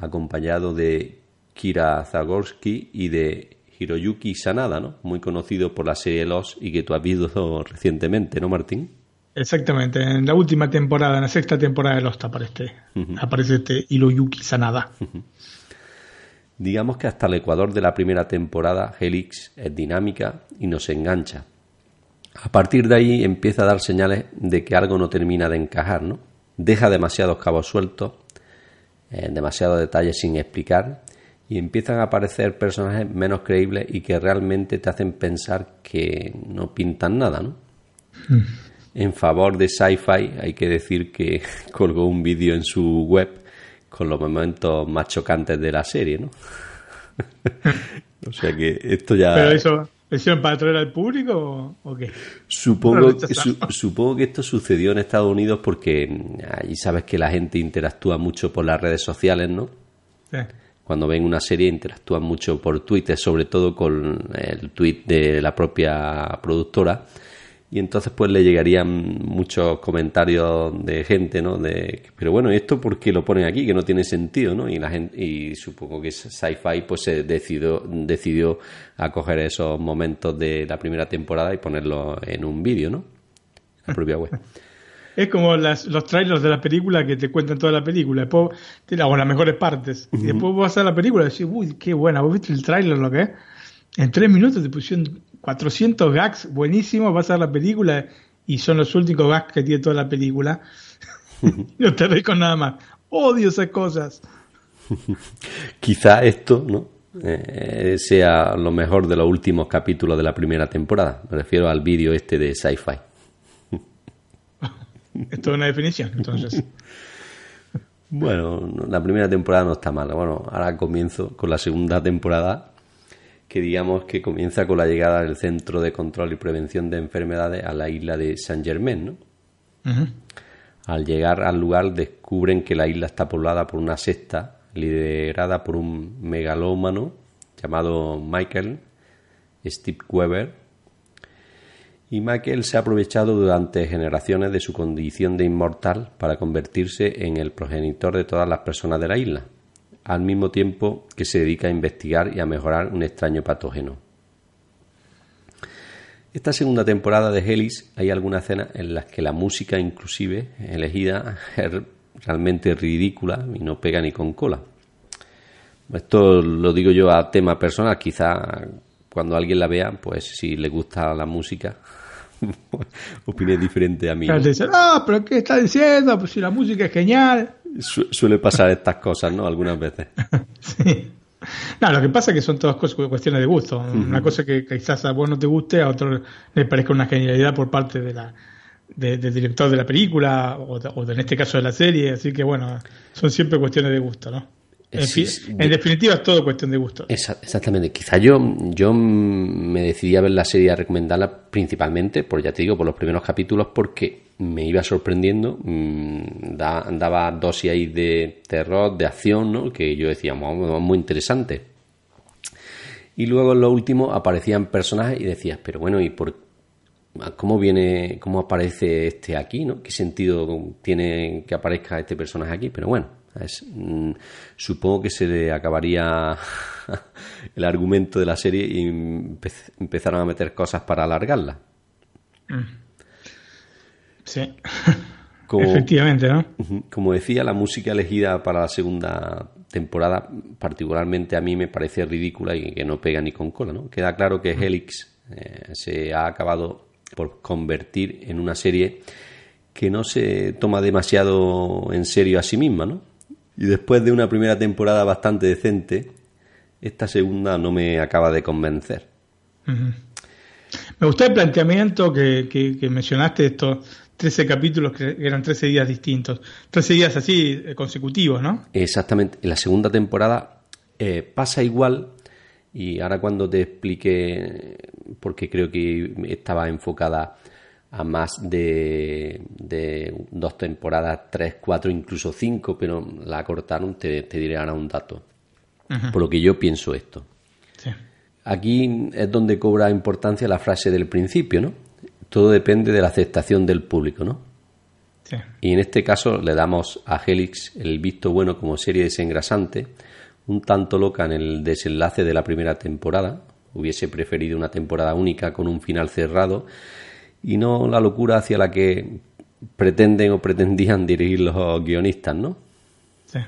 acompañado de Kira Zagorski y de Hiroyuki Sanada, ¿no? muy conocido por la serie Los y que tú has visto [laughs] recientemente, ¿no, Martín? Exactamente, en la última temporada, en la sexta temporada de Lost aparece, aparece este Hiroyuki Sanada. Digamos que hasta el ecuador de la primera temporada Helix es dinámica y nos engancha. A partir de ahí empieza a dar señales de que algo no termina de encajar, ¿no? Deja demasiados cabos sueltos, eh, demasiados detalles sin explicar y empiezan a aparecer personajes menos creíbles y que realmente te hacen pensar que no pintan nada, ¿no? En favor de Sci-Fi hay que decir que [laughs] colgó un vídeo en su web con los momentos más chocantes de la serie, ¿no? [laughs] o sea que esto ya... Pero eso, ¿lo hicieron para atraer al público o, qué? Supongo, que- su- supongo que esto sucedió en Estados Unidos porque allí sabes que la gente interactúa mucho por las redes sociales, ¿no? Sí. Cuando ven una serie interactúan mucho por Twitter, sobre todo con el tweet de la propia productora. Y entonces pues le llegarían muchos comentarios de gente, ¿no? De, pero bueno, ¿esto por qué lo ponen aquí? Que no tiene sentido, ¿no? Y la gente, y supongo que Sci-Fi pues se decidió, decidió acoger esos momentos de la primera temporada y ponerlo en un vídeo, ¿no? En la propia web. [laughs] Es como las, los trailers de la película que te cuentan toda la película, después te la- o las mejores partes. Y después vas a la película y decís, uy, qué buena, vos viste el trailer lo que es. En tres minutos te pusieron 400 gags buenísimos, vas a ver la película y son los últimos gags que tiene toda la película. [laughs] no te reís con nada más. Odio esas cosas. [laughs] Quizá esto, ¿no? Eh, sea lo mejor de los últimos capítulos de la primera temporada. Me refiero al vídeo este de Sci-Fi. [laughs] Es toda una definición, entonces. Bueno, no- la primera temporada no está mala. Bueno, ahora comienzo con la segunda temporada, que digamos que comienza con la llegada del Centro de Control y Prevención de Enfermedades a la isla de Saint Germain, ¿no? Al llegar al lugar descubren que la isla está poblada por una secta liderada por un megalómano llamado Michael Steve Weber. Y Michael se ha aprovechado durante generaciones de su condición de inmortal para convertirse en el progenitor de todas las personas de la isla, al mismo tiempo que se dedica a investigar y a mejorar un extraño patógeno. Esta segunda temporada de Helix hay algunas escenas en las que la música inclusive elegida es realmente ridícula y no pega ni con cola. Esto lo digo yo a tema personal, quizá cuando alguien la vea, pues si le gusta la música, [laughs] opine diferente a mí. ¿no? Dicen, ah, pero ¿qué está diciendo? Pues si la música es genial. Su- suele pasar estas cosas, ¿no? Algunas veces. [laughs] Sí. No, lo que pasa es que son todas cosas, cuestiones de gusto. Una cosa que quizás a vos no te guste, a otro le parezca una genialidad por parte de la, de- del director de la película o, de- o de- en este caso de la serie. Así que bueno, son siempre cuestiones de gusto, ¿no? En, Sí, fin, sí. en definitiva es todo cuestión de gusto. Esa- exactamente. Quizá yo, yo me decidí a ver la serie a recomendarla principalmente, por ya te digo, por los primeros capítulos, porque me iba sorprendiendo. mm, da- daba dosis ahí de terror, de acción, ¿no? Que yo decía, "Mu- muy interesante. Y luego en lo último aparecían personajes y decías, pero bueno, ¿y por cómo viene, cómo aparece este aquí, ¿no? ¿Qué sentido tiene que aparezca este personaje aquí? Pero bueno, mm, supongo que se le acabaría [laughs] el argumento de la serie y empe- empezaron a meter cosas para alargarla. Sí, Como, efectivamente, ¿no? Como decía, la música elegida para la segunda temporada, particularmente a mí me parece ridícula y que no pega ni con cola, ¿no? Queda claro que Helix eh, se ha acabado por convertir en una serie que no se toma demasiado en serio a sí misma, ¿no? Y después de una primera temporada bastante decente, esta segunda no me acaba de convencer. Me gustó el planteamiento que, que- que mencionaste de estos 13 capítulos que eran 13 días distintos. 13 días así eh, consecutivos, ¿no? Exactamente. En la segunda temporada eh, pasa igual Y ahora cuando te explique, porque creo que estaba enfocada a más de, dos temporadas, tres, cuatro, incluso cinco, pero la cortaron, te, te diré ahora un dato. Por lo que yo pienso esto. Aquí es donde cobra importancia la frase del principio, ¿no? Todo depende de la aceptación del público, ¿no? Y en este caso le damos a Helix el visto bueno como serie desengrasante, un tanto loca en el desenlace de la primera temporada. Hubiese preferido una temporada única con un final cerrado y no la locura hacia la que pretenden o pretendían dirigir los guionistas, ¿no? Sí.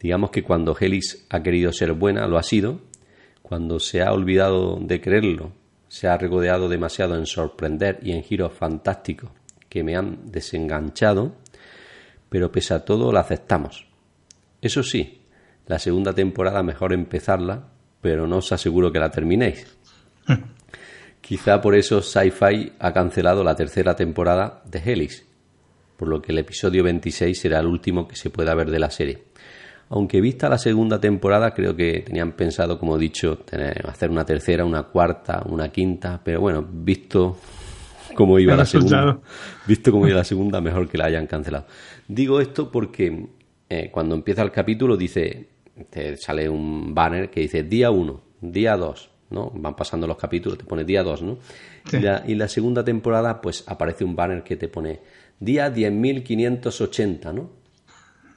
Digamos que cuando Helix ha querido ser buena, lo ha sido. Cuando se ha olvidado de creerlo, se ha regodeado demasiado en sorprender y en giros fantásticos que me han desenganchado, pero pese a todo la aceptamos. Eso sí, la segunda temporada mejor empezarla, pero no os aseguro que la terminéis. [laughs] Quizá por eso Sci-Fi ha cancelado la tercera temporada de Helix, por lo que el episodio 26 será el último que se pueda ver de la serie. Aunque vista la segunda temporada, creo que tenían pensado, como he dicho, tener, hacer una tercera, una cuarta, una quinta, pero bueno, visto cómo iba la segunda, visto cómo iba la segunda, mejor que la hayan cancelado. Digo esto porque eh, cuando empieza el capítulo dice, te sale un banner que dice día 1, día 2, ¿no? Van pasando los capítulos, te pone día 2, ¿no? Y, la, y, la, segunda temporada, pues aparece un banner que te pone día 10.580, ¿no?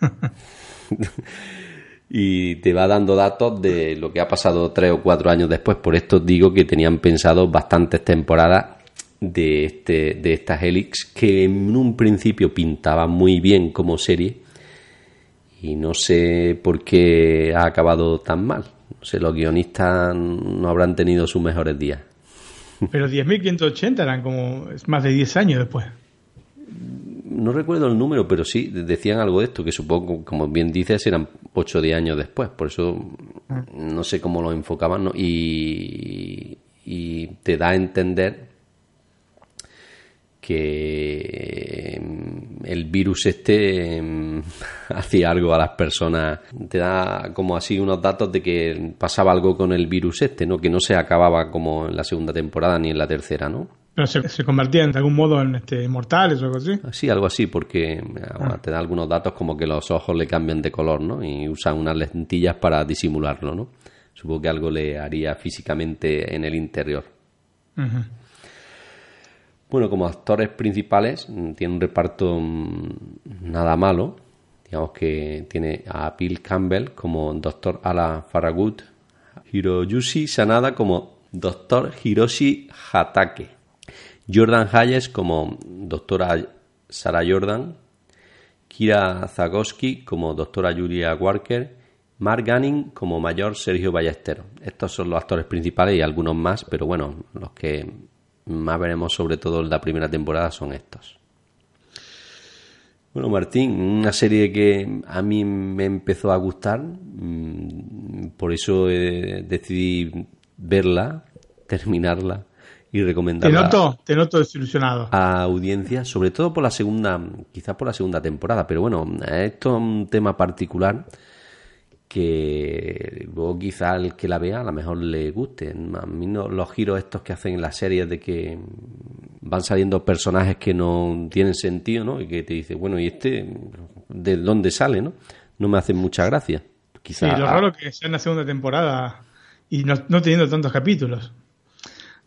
[laughs] [laughs] y te va dando datos de lo que ha pasado tres o cuatro años después. Por esto digo que tenían pensado bastantes temporadas de, este, de esta Helix que en un principio pintaba muy bien como serie y no sé por qué ha acabado tan mal. No sé, los guionistas no habrán tenido sus mejores días. Pero 10.580 eran como más de 10 años después. No recuerdo el número, pero sí decían algo de esto, que supongo, como bien dices, eran 8 o 10 años después. Por eso no sé cómo lo enfocaban. Y, y te da a entender que mm, el virus este mm, [laughs] hacía algo a las personas. Te da como así unos datos de que pasaba algo con el virus este, ¿no? Que no se acababa como en la segunda temporada ni en la tercera, ¿no? Pero se, se convertían de algún modo en este, mortales o algo así. Sí, algo así, porque ah. te da algunos datos como que los ojos le cambian de color, ¿no? Y usan unas lentillas para disimularlo, ¿no? Supongo que algo le haría físicamente en el interior. Bueno, como actores principales mm, tiene un reparto mm, nada malo. Digamos que tiene a Bill Campbell como Dr. Ala Farragut, Hiroyushi Sanada como Dr. Hiroshi Hatake, Jordan Hayes como doctora Sarah Jordan, Kira Zagosky como doctora Julia Walker, Mark Gunning como mayor Sergio Ballesteros. Estos son los actores principales y algunos más, pero bueno, los que más veremos sobre todo en la primera temporada son estos. Bueno, Martín, una serie que a mí me empezó a gustar, mm, por eso decidí verla, terminarla y recomendarla. Te noto, te noto desilusionado. A audiencia, sobre todo por la segunda, quizás por la segunda temporada, pero bueno, esto es un tema particular que luego quizá el que la vea a lo mejor le guste. A mí no, los giros estos que hacen en las series de que van saliendo personajes que no tienen sentido, ¿no? Y que te dice, bueno, ¿y este de dónde sale, no? No me hacen mucha gracia. Quizá, sí, lo raro que sea en la segunda temporada y no, no teniendo tantos capítulos.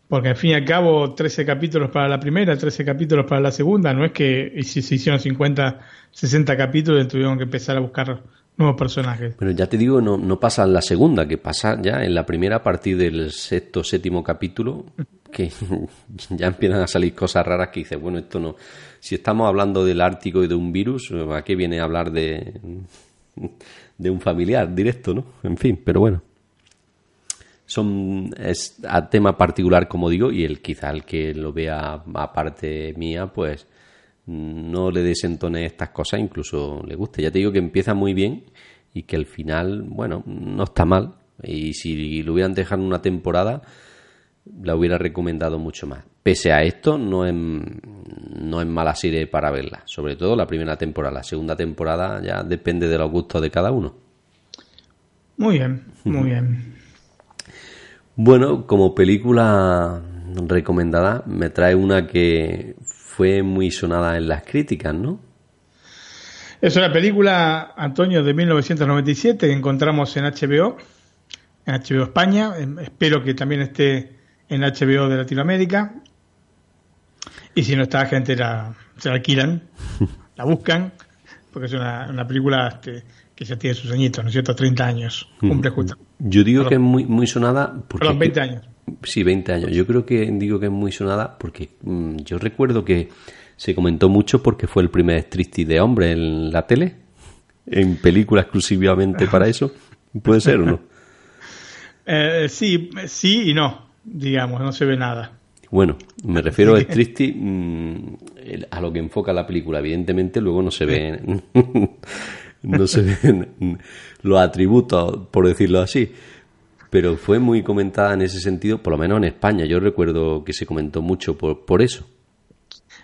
Porque al fin y al cabo, 13 capítulos para la primera, 13 capítulos para la segunda. No es que si se hicieron 50, 60 capítulos tuvieron que empezar a buscar nuevos personajes. Pero ya te digo, no, pasa en la segunda, que pasa ya en la primera a partir del sexto, séptimo capítulo, que [laughs] ya empiezan a salir cosas raras que dices, bueno, esto no. Si estamos hablando del Ártico y de un virus, ¿a qué viene a hablar de un familiar directo, no? En fin, pero bueno. Son, es a tema particular, como digo, y el quizá el que lo vea aparte mía, pues no le desentone estas cosas, incluso le guste. Ya te digo que empieza muy bien y que el final, bueno, no está mal. Y si lo hubieran dejado una temporada, la hubiera recomendado mucho más. Pese a esto, no es, no es mala serie para verla. Sobre todo la primera temporada. La segunda temporada ya depende de los gustos de cada uno. Muy bien, muy bien. Bueno, como película recomendada, me trae una que fue muy sonada en las críticas, ¿no? Es una película, Antonio, de 1997 que encontramos en HBO, en HBO España. Em, espero que también esté en HBO de Latinoamérica. Y si no está, gente la, se la alquilan, [laughs] la buscan, porque es una, una película este, que ya tiene sus añitos, ¿no es cierto? 30 años, cumple justo. Yo digo que es muy, muy sonada porque... Perdón, 20 años. Sí, 20 años. Yo creo que digo que es muy sonada porque mm, yo recuerdo que se comentó mucho porque fue el primer striptease de hombre en la tele, en película exclusivamente para eso. ¿Puede ser o no? [laughs] Eh, sí, sí y no, digamos, no se ve nada. Bueno, me refiero a [laughs] striptease mm, el- a lo que enfoca la película. Evidentemente luego no se ve [laughs] no se ven [laughs] los atributos, por decirlo así. Pero fue muy comentada en ese sentido, por lo menos en España. Yo recuerdo que se comentó mucho por, por eso.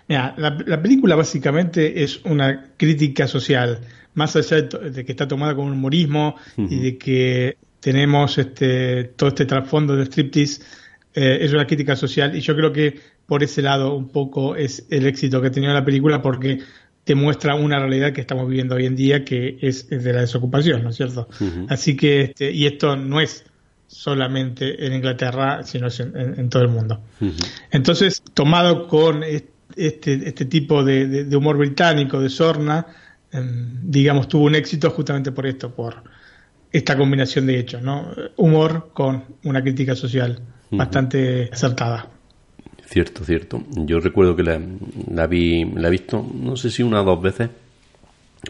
Mira, la, la película básicamente es una crítica social, más allá de que está tomada con humorismo y de que tenemos este, todo este trasfondo de striptease, eh, es una crítica social y yo creo que por ese lado un poco es el éxito que ha tenido la película porque te muestra una realidad que estamos viviendo hoy en día que es, es de la desocupación, ¿no es cierto? Así que, este, y esto no es solamente en Inglaterra, sino es en- en- en todo el mundo. Entonces, tomado con est- este, este tipo de, de- de humor británico, de sorna, em, digamos, tuvo un éxito justamente por esto, por esta combinación de hechos, ¿no? Humor con una crítica social bastante acertada. Cierto, cierto. Yo recuerdo que la, la vi, la he visto, no sé si una o dos veces,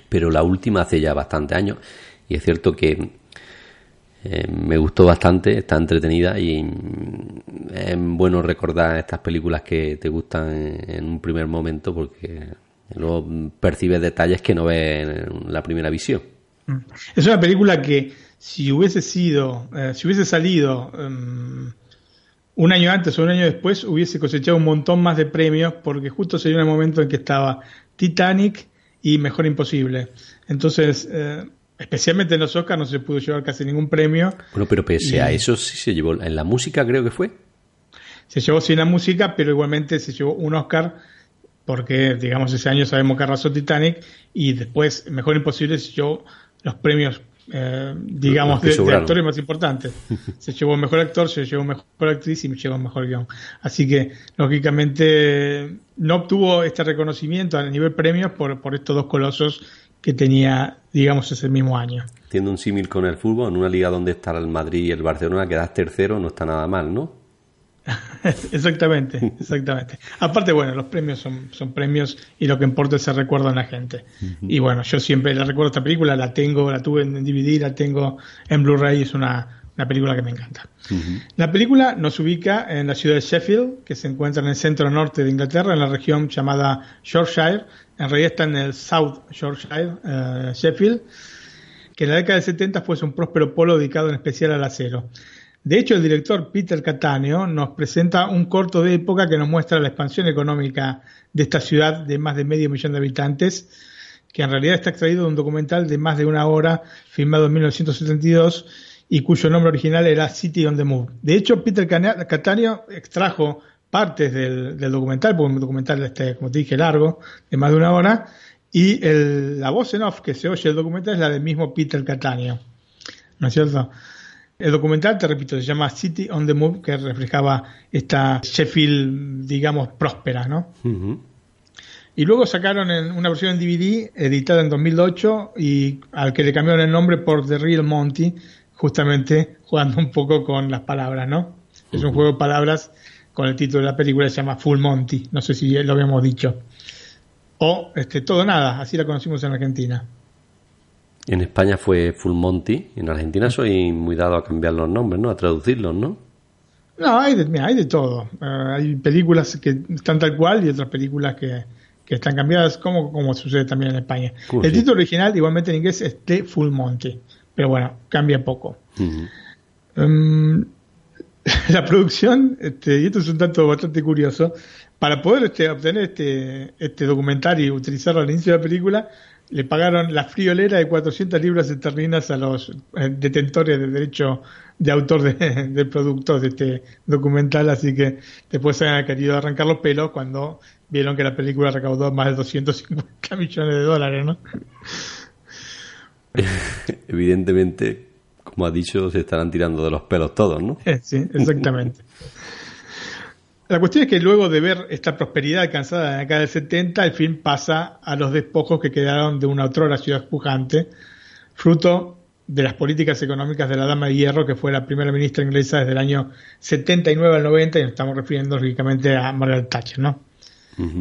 pero la última hace ya bastante años. Y es cierto que eh, me gustó bastante, está entretenida y mm, es bueno recordar estas películas que te gustan en, un primer momento porque luego mm, percibes detalles que no ves en la primera visión. Es una película que si hubiese sido, eh, si hubiese salido em, un año antes o un año después, hubiese cosechado un montón más de premios porque justo sería el momento en que estaba Titanic y Mejor Imposible. Entonces, eh, especialmente en los Oscars no se pudo llevar casi ningún premio. Bueno, pero pese a eso sí se llevó, en la música creo que fue. Se llevó sin la música, pero igualmente se llevó un Oscar porque, digamos, ese año sabemos que arrasó Titanic y después Mejor Imposible se llevó los premios, eh, digamos, de, de actores más importantes. [laughs] Se llevó Mejor Actor, se llevó Mejor Actriz y me llevó Mejor Guión. Así que, lógicamente, no obtuvo este reconocimiento a nivel premios por, por estos dos colosos que tenía, digamos, ese mismo año. Haciendo un símil con el fútbol, en una liga donde está el Madrid y el Barcelona, quedas tercero, no está nada mal, ¿no? [laughs] exactamente, exactamente. Aparte, bueno, los premios son, son premios y lo que importa es el recuerdo en la gente. Y bueno, yo siempre la recuerdo esta película, la tengo, la tuve en DVD, la tengo en Blu-ray, es una, una película que me encanta. La película nos ubica en la ciudad de Sheffield, que se encuentra en el centro norte de Inglaterra, en la región llamada Yorkshire. En realidad está en el South Yorkshire, eh, Sheffield, que en la década del 70 fue un próspero polo dedicado en especial al acero. De hecho, el director Peter Cattaneo nos presenta un corto de época que nos muestra la expansión económica de esta ciudad de más de medio millón de habitantes, que en realidad está extraído de un documental de más de una hora, filmado en 1972, y cuyo nombre original era City on the Move. De hecho, Peter Cattaneo extrajo partes del, del documental, porque un documental, este, como te dije, largo, de más de una hora, y el- la voz en off que se oye el documental es la del mismo Peter Cattaneo. ¿No es cierto? El documental, te repito, se llama City on the Move, que reflejaba esta Sheffield, digamos, próspera, ¿no? Y luego sacaron en una versión en DVD, editada en 2008, y al que le cambiaron el nombre por The Real Monty, justamente jugando un poco con las palabras, ¿no? Es un juego de palabras con el título de la película, se llama Full Monty, no sé si lo habíamos dicho. O este, Todo Nada, así la conocimos en Argentina. En España fue Full Monty, en Argentina soy muy dado a cambiar los nombres, ¿no? A traducirlos, ¿no? No, hay de, mira, hay de todo. Eh, hay películas que están tal cual y otras películas que, que están cambiadas, como, como sucede también en España. ¿Cómo el sí? título original, igualmente en inglés, es The Full Monty, pero bueno, cambia poco. Em, [laughs] la producción, este, y esto es un tanto bastante curioso, para poder este, obtener este, este documental y utilizarlo al inicio de la película, le pagaron la friolera de 400 libras esterlinas a los eh, detentores de derecho de autor de- [laughs] del producto de este documental, así que después se han querido arrancar los pelos cuando vieron que la película recaudó más de 250 [laughs] millones de dólares, ¿no? [laughs] Evidentemente, como ha dicho, se estarán tirando de los pelos todos, ¿no? Sí, exactamente. La cuestión es que luego de ver esta prosperidad alcanzada en la década del 70, el film pasa a los despojos que quedaron de una otrora ciudad pujante, fruto de las políticas económicas de la Dama de Hierro, que fue la primera ministra inglesa desde el año 79 al 90, y nos estamos refiriendo lógicamente a Margaret Thatcher, ¿no?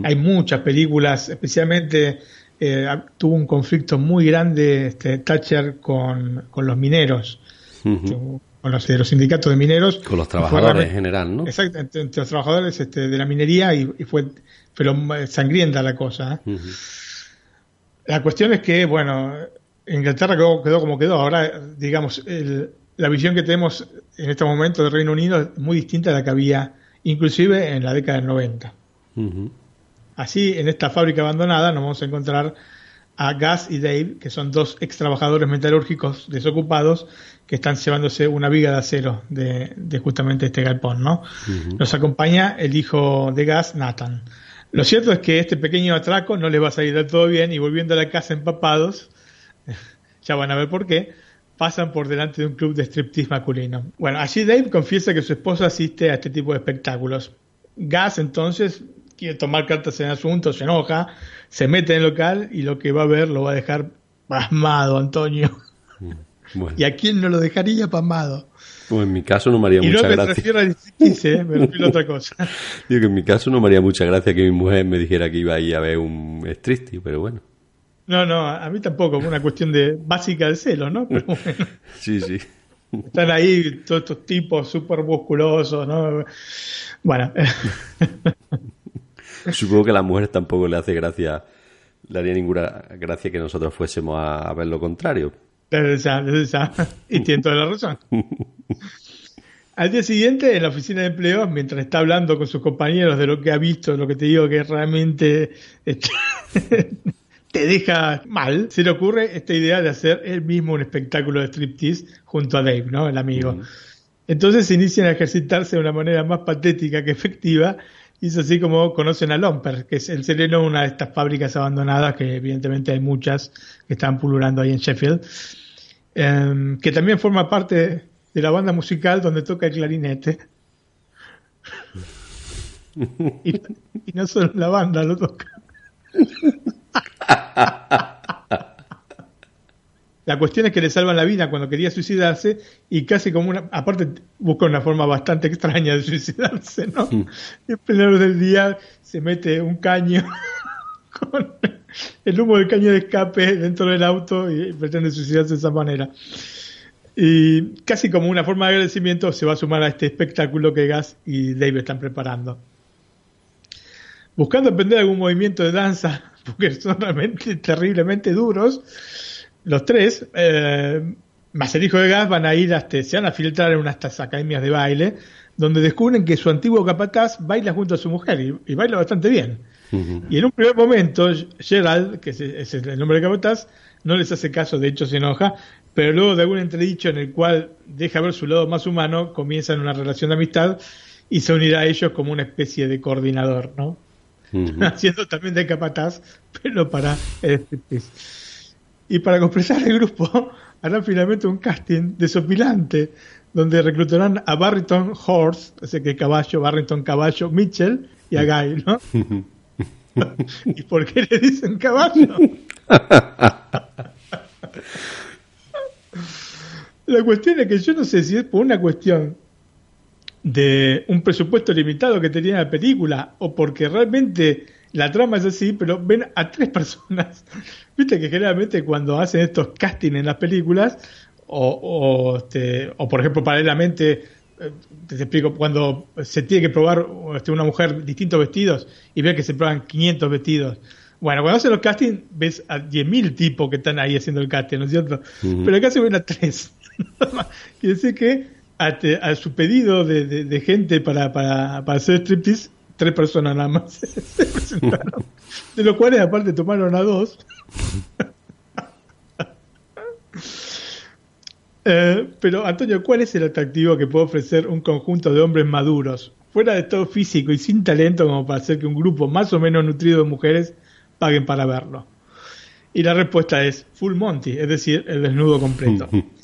Hay muchas películas, especialmente eh, tuvo un conflicto muy grande este, Thatcher con, con los mineros. Con los de los sindicatos de mineros. Con los trabajadores en general, ¿no? Exacto, entre, entre los trabajadores este, de la minería y, y fue pero sangrienta la cosa. ¿eh? La cuestión es que, bueno, Inglaterra quedó, quedó como quedó. Ahora, digamos, el- la visión que tenemos en este momento del Reino Unido es muy distinta a la que había inclusive en la década del 90. Ujú. Así, en esta fábrica abandonada nos vamos a encontrar a Gus y Dave, que son dos ex trabajadores metalúrgicos desocupados que están llevándose una viga de acero de, de justamente este galpón, ¿no? Nos acompaña el hijo de Gus, Nathan. Lo cierto es que este pequeño atraco no les va a salir del todo bien y volviendo a la casa empapados, [laughs] ya van a ver por qué, pasan por delante de un club de striptease masculino. Bueno, allí Dave confiesa que su esposa asiste a este tipo de espectáculos. Gus entonces quiere tomar cartas en el asunto, se enoja, se mete en el local y lo que va a ver lo va a dejar pasmado, Antonio. Bueno, [laughs] ¿Y a quién no lo dejaría pasmado? pues en mi caso no me haría Y no mucha me gracia. refiero al striptease, ¿eh? me refiero a otra cosa. [laughs] Digo que en mi caso no me haría mucha gracia que mi mujer me dijera que iba a ir a ver un striptease, pero bueno. No, no, a mí tampoco, una cuestión de básica de celo, ¿no? Pero bueno, [laughs] Sí, sí. están ahí todos estos tipos súper musculosos, ¿no? Bueno, Supongo que a las mujeres tampoco le hace gracia, le haría ninguna gracia que nosotros fuésemos a, a ver lo contrario. desde ya, desde ya. Y tiene toda la razón. [laughs] Al día siguiente, en la oficina de empleos, mientras está hablando con sus compañeros de lo que ha visto, lo que te digo que realmente este, [laughs] te deja mal, se le ocurre esta idea de hacer él mismo un espectáculo de striptease junto a Dave, ¿no? El amigo. Entonces se inician a ejercitarse de una manera más patética que efectiva, es así como conocen a Lomper, que es el sereno una de estas fábricas abandonadas, que evidentemente hay muchas que están pululando ahí en Sheffield, em, que también forma parte de la banda musical donde toca el clarinete. y, y no solo la banda lo toca. [laughs] La cuestión es que le salvan la vida cuando quería suicidarse y casi como una, aparte busca una forma bastante extraña de suicidarse, ¿no? Y en plena luz del día se mete un caño [laughs] con el humo del caño de escape dentro del auto y pretende suicidarse de esa manera. Y casi como una forma de agradecimiento se va a sumar a este espectáculo que Gas y Dave están preparando. Buscando aprender algún movimiento de danza, [laughs] porque son realmente terriblemente duros, los tres, eh, más el hijo de Gas, van a ir hasta, se van a filtrar en unas academias de baile, donde descubren que su antiguo capataz baila junto a su mujer y, y baila bastante bien. Y en un primer momento, Gerald, que es el nombre de capataz, no les hace caso, de hecho se enoja, pero luego de algún entredicho en el cual deja ver su lado más humano, comienzan una relación de amistad y se unirá a ellos como una especie de coordinador, ¿no? [laughs] Haciendo también de capataz, pero para el striptease. Y para completar el grupo, [laughs] harán finalmente un casting desopilante, donde reclutarán a Barrington Horse, ese que caballo, Barrington Caballo, Mitchell y a Guy, ¿no? [laughs] ¿Y por qué le dicen caballo? [laughs] La cuestión es que yo no sé si es por una cuestión de un presupuesto limitado que tenía la película o porque realmente la trama es así, pero ven a tres [laughs] personas. Viste que generalmente cuando hacen estos castings en las películas, o, o, este, o por ejemplo, paralelamente, eh, te explico, cuando se tiene que probar este, una mujer distintos vestidos y ve que se prueban 500 vestidos. Bueno, cuando hacen los castings, ves a 10.000 tipos que están ahí haciendo el casting, ¿no es cierto? Pero acá se ven a tres. [laughs] Quiere decir que a, su pedido de, gente para, para, para, hacer striptease, tres personas nada más [laughs] se presentaron. De los cuales aparte tomaron a dos. [laughs] Eh, pero Antonio, ¿cuál es el atractivo que puede ofrecer un conjunto de hombres maduros, fuera de todo físico y sin talento como para hacer que un grupo más o menos nutrido de mujeres paguen para verlo? Y la respuesta es Full Monty, es decir, el desnudo completo. [laughs]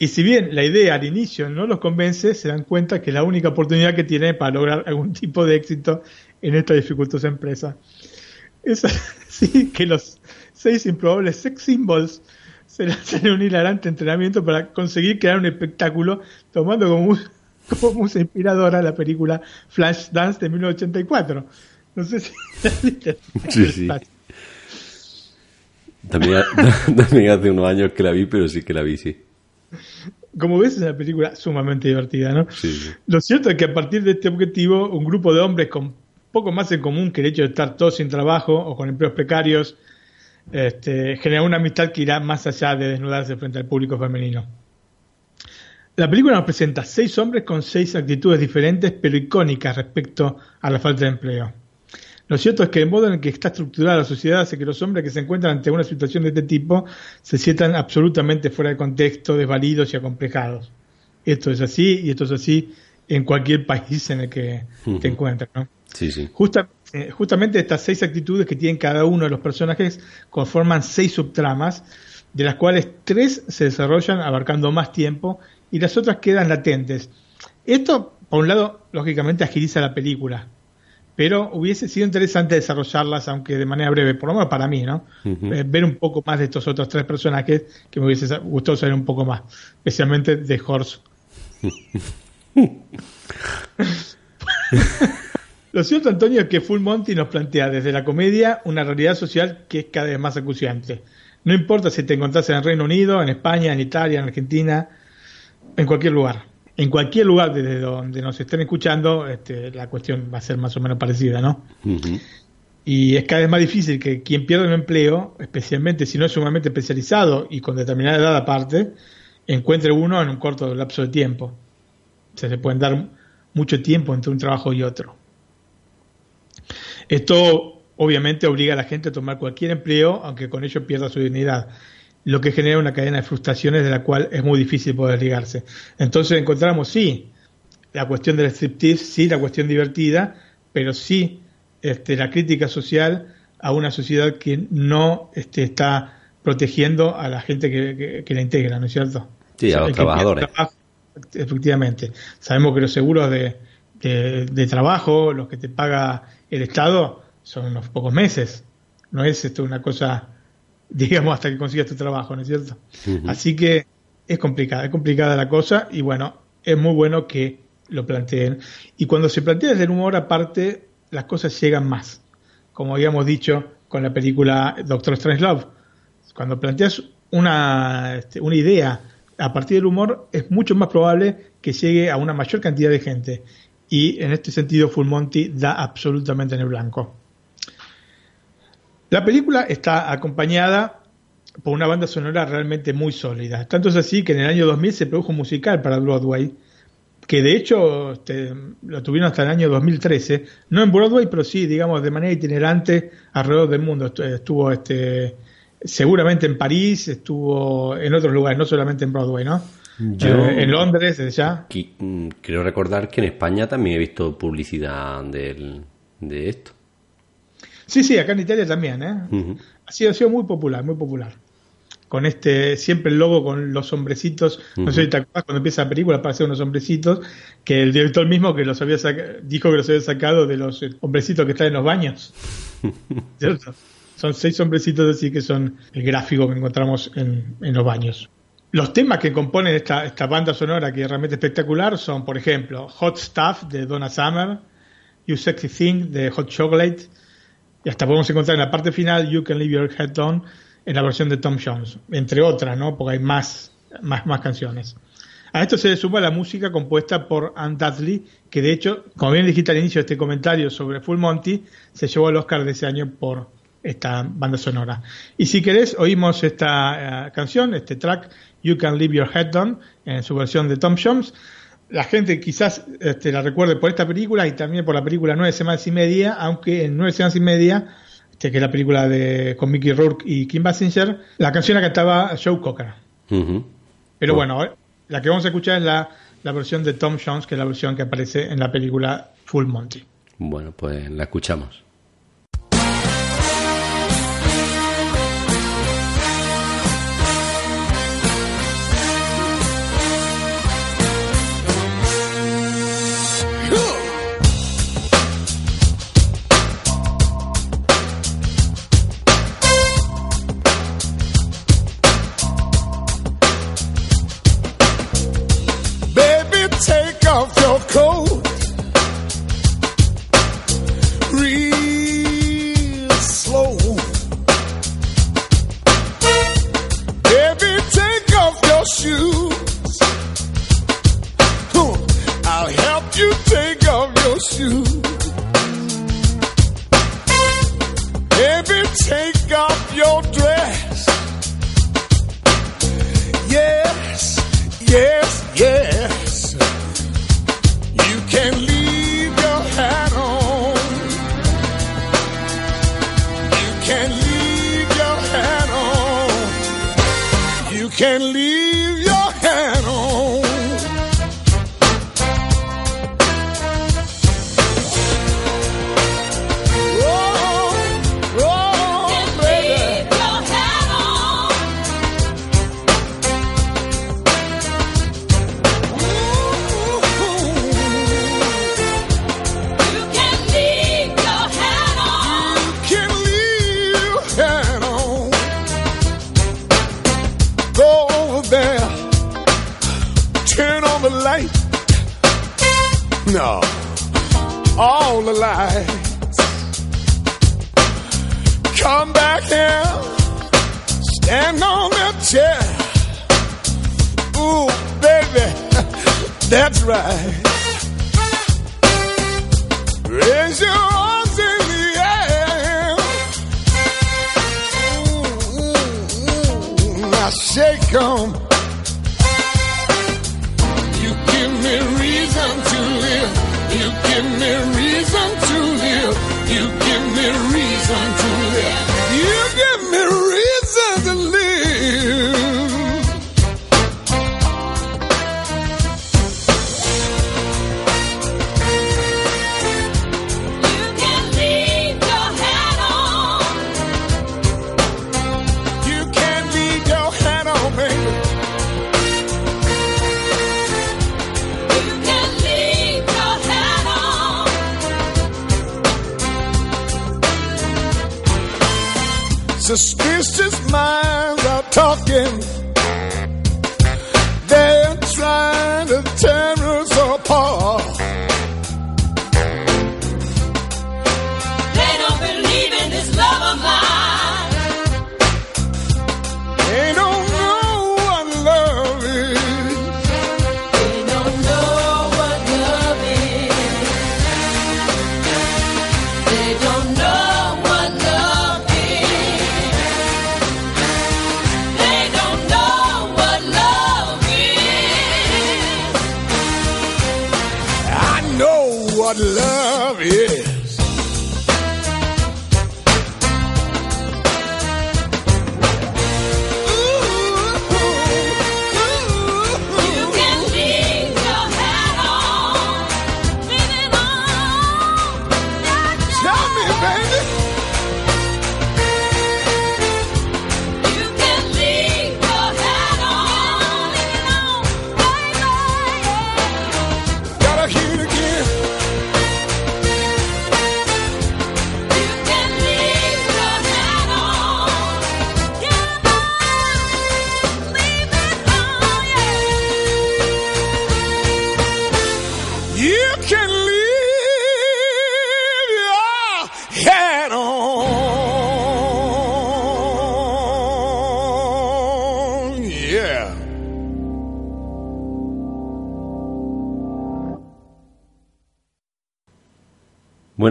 Y si bien la idea al inicio no los convence, se dan cuenta que es la única oportunidad que tienen para lograr algún [laughs] tipo de éxito en esta dificultosa empresa. Es así que los seis improbables sex symbols se lanzan un hilarante entrenamiento para conseguir crear un espectáculo tomando como, como musa inspiradora la película Flash Dance de 1984. No sé si [laughs] Sí, sí. [laughs] También hace unos años que la vi, pero sí que la vi, sí. Como ves, es una película sumamente divertida, ¿no? Lo cierto es que a partir de este objetivo, un grupo de hombres con poco más en común que el hecho de estar todos sin trabajo o con empleos precarios, este, genera una amistad que irá más allá de desnudarse frente al público femenino. La película nos presenta seis hombres con seis actitudes diferentes pero icónicas respecto a la falta de empleo. Lo cierto es que el modo en el que está estructurada la sociedad hace que los hombres que se encuentran ante una situación de este tipo se sientan absolutamente fuera de contexto, desvalidos y acomplejados. Esto es así y esto es así en cualquier [laughs] país en el que te encuentres. ¿no? Sí, sí. Eh, justamente estas seis actitudes que tienen cada uno de los personajes conforman seis subtramas, de las cuales tres se desarrollan abarcando más tiempo y las otras quedan latentes. Esto, por un lado, lógicamente agiliza la película, pero hubiese sido interesante desarrollarlas, aunque de manera breve, por lo menos para mí, ¿no? Eh, ver un poco más de estos otros tres personajes que me hubiese gustado saber un poco más, especialmente de Horst. [laughs] Lo cierto, Antonio, es que Full Monty nos plantea desde la comedia una realidad social que es cada vez más acuciante. No importa si te encontrás en el Reino Unido, en España, en Italia, en Argentina, en cualquier lugar en cualquier lugar desde donde nos estén escuchando, este, la cuestión va a ser más o menos parecida, ¿no? Y es cada vez más difícil que quien pierda un empleo, especialmente si no es sumamente especializado y con determinada edad aparte, encuentre uno en un corto lapso de tiempo. se le pueden dar mucho tiempo entre un trabajo y otro. Esto obviamente obliga a la gente a tomar cualquier empleo, aunque con ello pierda su dignidad lo que genera una cadena de frustraciones de la cual es muy difícil poder ligarse. Entonces encontramos, sí, la cuestión del striptease, sí, la cuestión divertida, pero sí este, la crítica social a una sociedad que no este, está protegiendo a la gente que, que, la integra, ¿no es cierto? Sí, a los trabajadores. efectivamente. Sabemos que los seguros de, de, trabajo, los que te paga el Estado, son unos pocos meses. No es esto una cosa [laughs] digamos, hasta que consigas tu trabajo, ¿no es cierto? Así que es complicada, es complicada la cosa y bueno, es muy bueno que lo planteen. Y cuando se plantea desde el humor aparte, las cosas llegan más, como habíamos dicho con la película Doctor Strange Love. Cuando planteas una, este, una idea a partir del humor, es mucho más probable que llegue a una mayor cantidad de gente. Y en este sentido, Full Monty da absolutamente en el blanco. La película está acompañada por una banda sonora realmente muy sólida. Tanto es así que en el año 2000 se produjo un musical para Broadway, que de hecho este, lo tuvieron hasta el año 2013, no en Broadway, pero sí, digamos, de manera itinerante alrededor del mundo. Estuvo este, seguramente en París, estuvo en otros lugares, no solamente en Broadway, ¿no? Eh, en Londres, ya. Mm, creo recordar que en España también he visto publicidad de esto. Sí, sí, acá en Italia también, ¿eh? ha, sido, ha sido muy popular, muy popular. Con este, siempre el logo con los hombrecitos, no sé si te acuerdas cuando empieza la película aparecen unos hombrecitos, que el director mismo que los había dijo que los había sacado de los eh, hombrecitos que están en los baños. [laughs] ¿Cierto? Son seis hombrecitos así que son el gráfico que encontramos en, en los baños. Los temas que componen esta, esta banda sonora que es realmente espectacular son, por ejemplo, Hot Stuff de Donna Summer, You Sexy Thing de Hot Chocolate, y hasta podemos encontrar en la parte final You Can Leave Your Head Down en la versión de Tom Jones, entre otras, ¿no? Porque hay más, más, más canciones. A esto se le suma la música compuesta por Anne Dudley, que de hecho, como bien dijiste al inicio de este comentario sobre Full Monty, se llevó el Oscar de ese año por esta banda sonora. Y si querés, oímos esta eh, canción, este track, You Can Leave Your Head Down, en su versión de Tom Jones la gente quizás este, la recuerde por esta película y también por la película Nueve Semanas y Media, aunque en Nueve Semanas y Media, este, que es la película de, con Mickey Rourke y Kim Basinger, la canción la cantaba Joe Cocker. Pero bueno, la que vamos a escuchar es la, la versión de Tom Jones, que es la versión que aparece en la película Full Monty. Bueno, pues la escuchamos. yes, yes.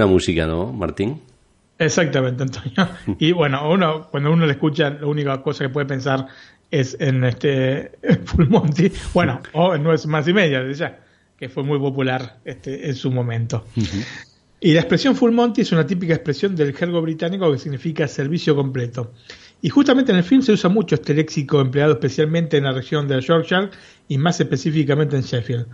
música, ¿no, Martín? Exactamente, Antonio. [laughs] Y bueno, uno, cuando uno le escucha, la única cosa que puede pensar es en este Full Monty, bueno, o en Nueve Más y Media, ya, que fue muy popular este, en su momento. Y la expresión Full Monty es una típica expresión del jergo británico que significa servicio completo. Y justamente en el film se usa mucho este léxico empleado especialmente en la región de Yorkshire y más específicamente en Sheffield.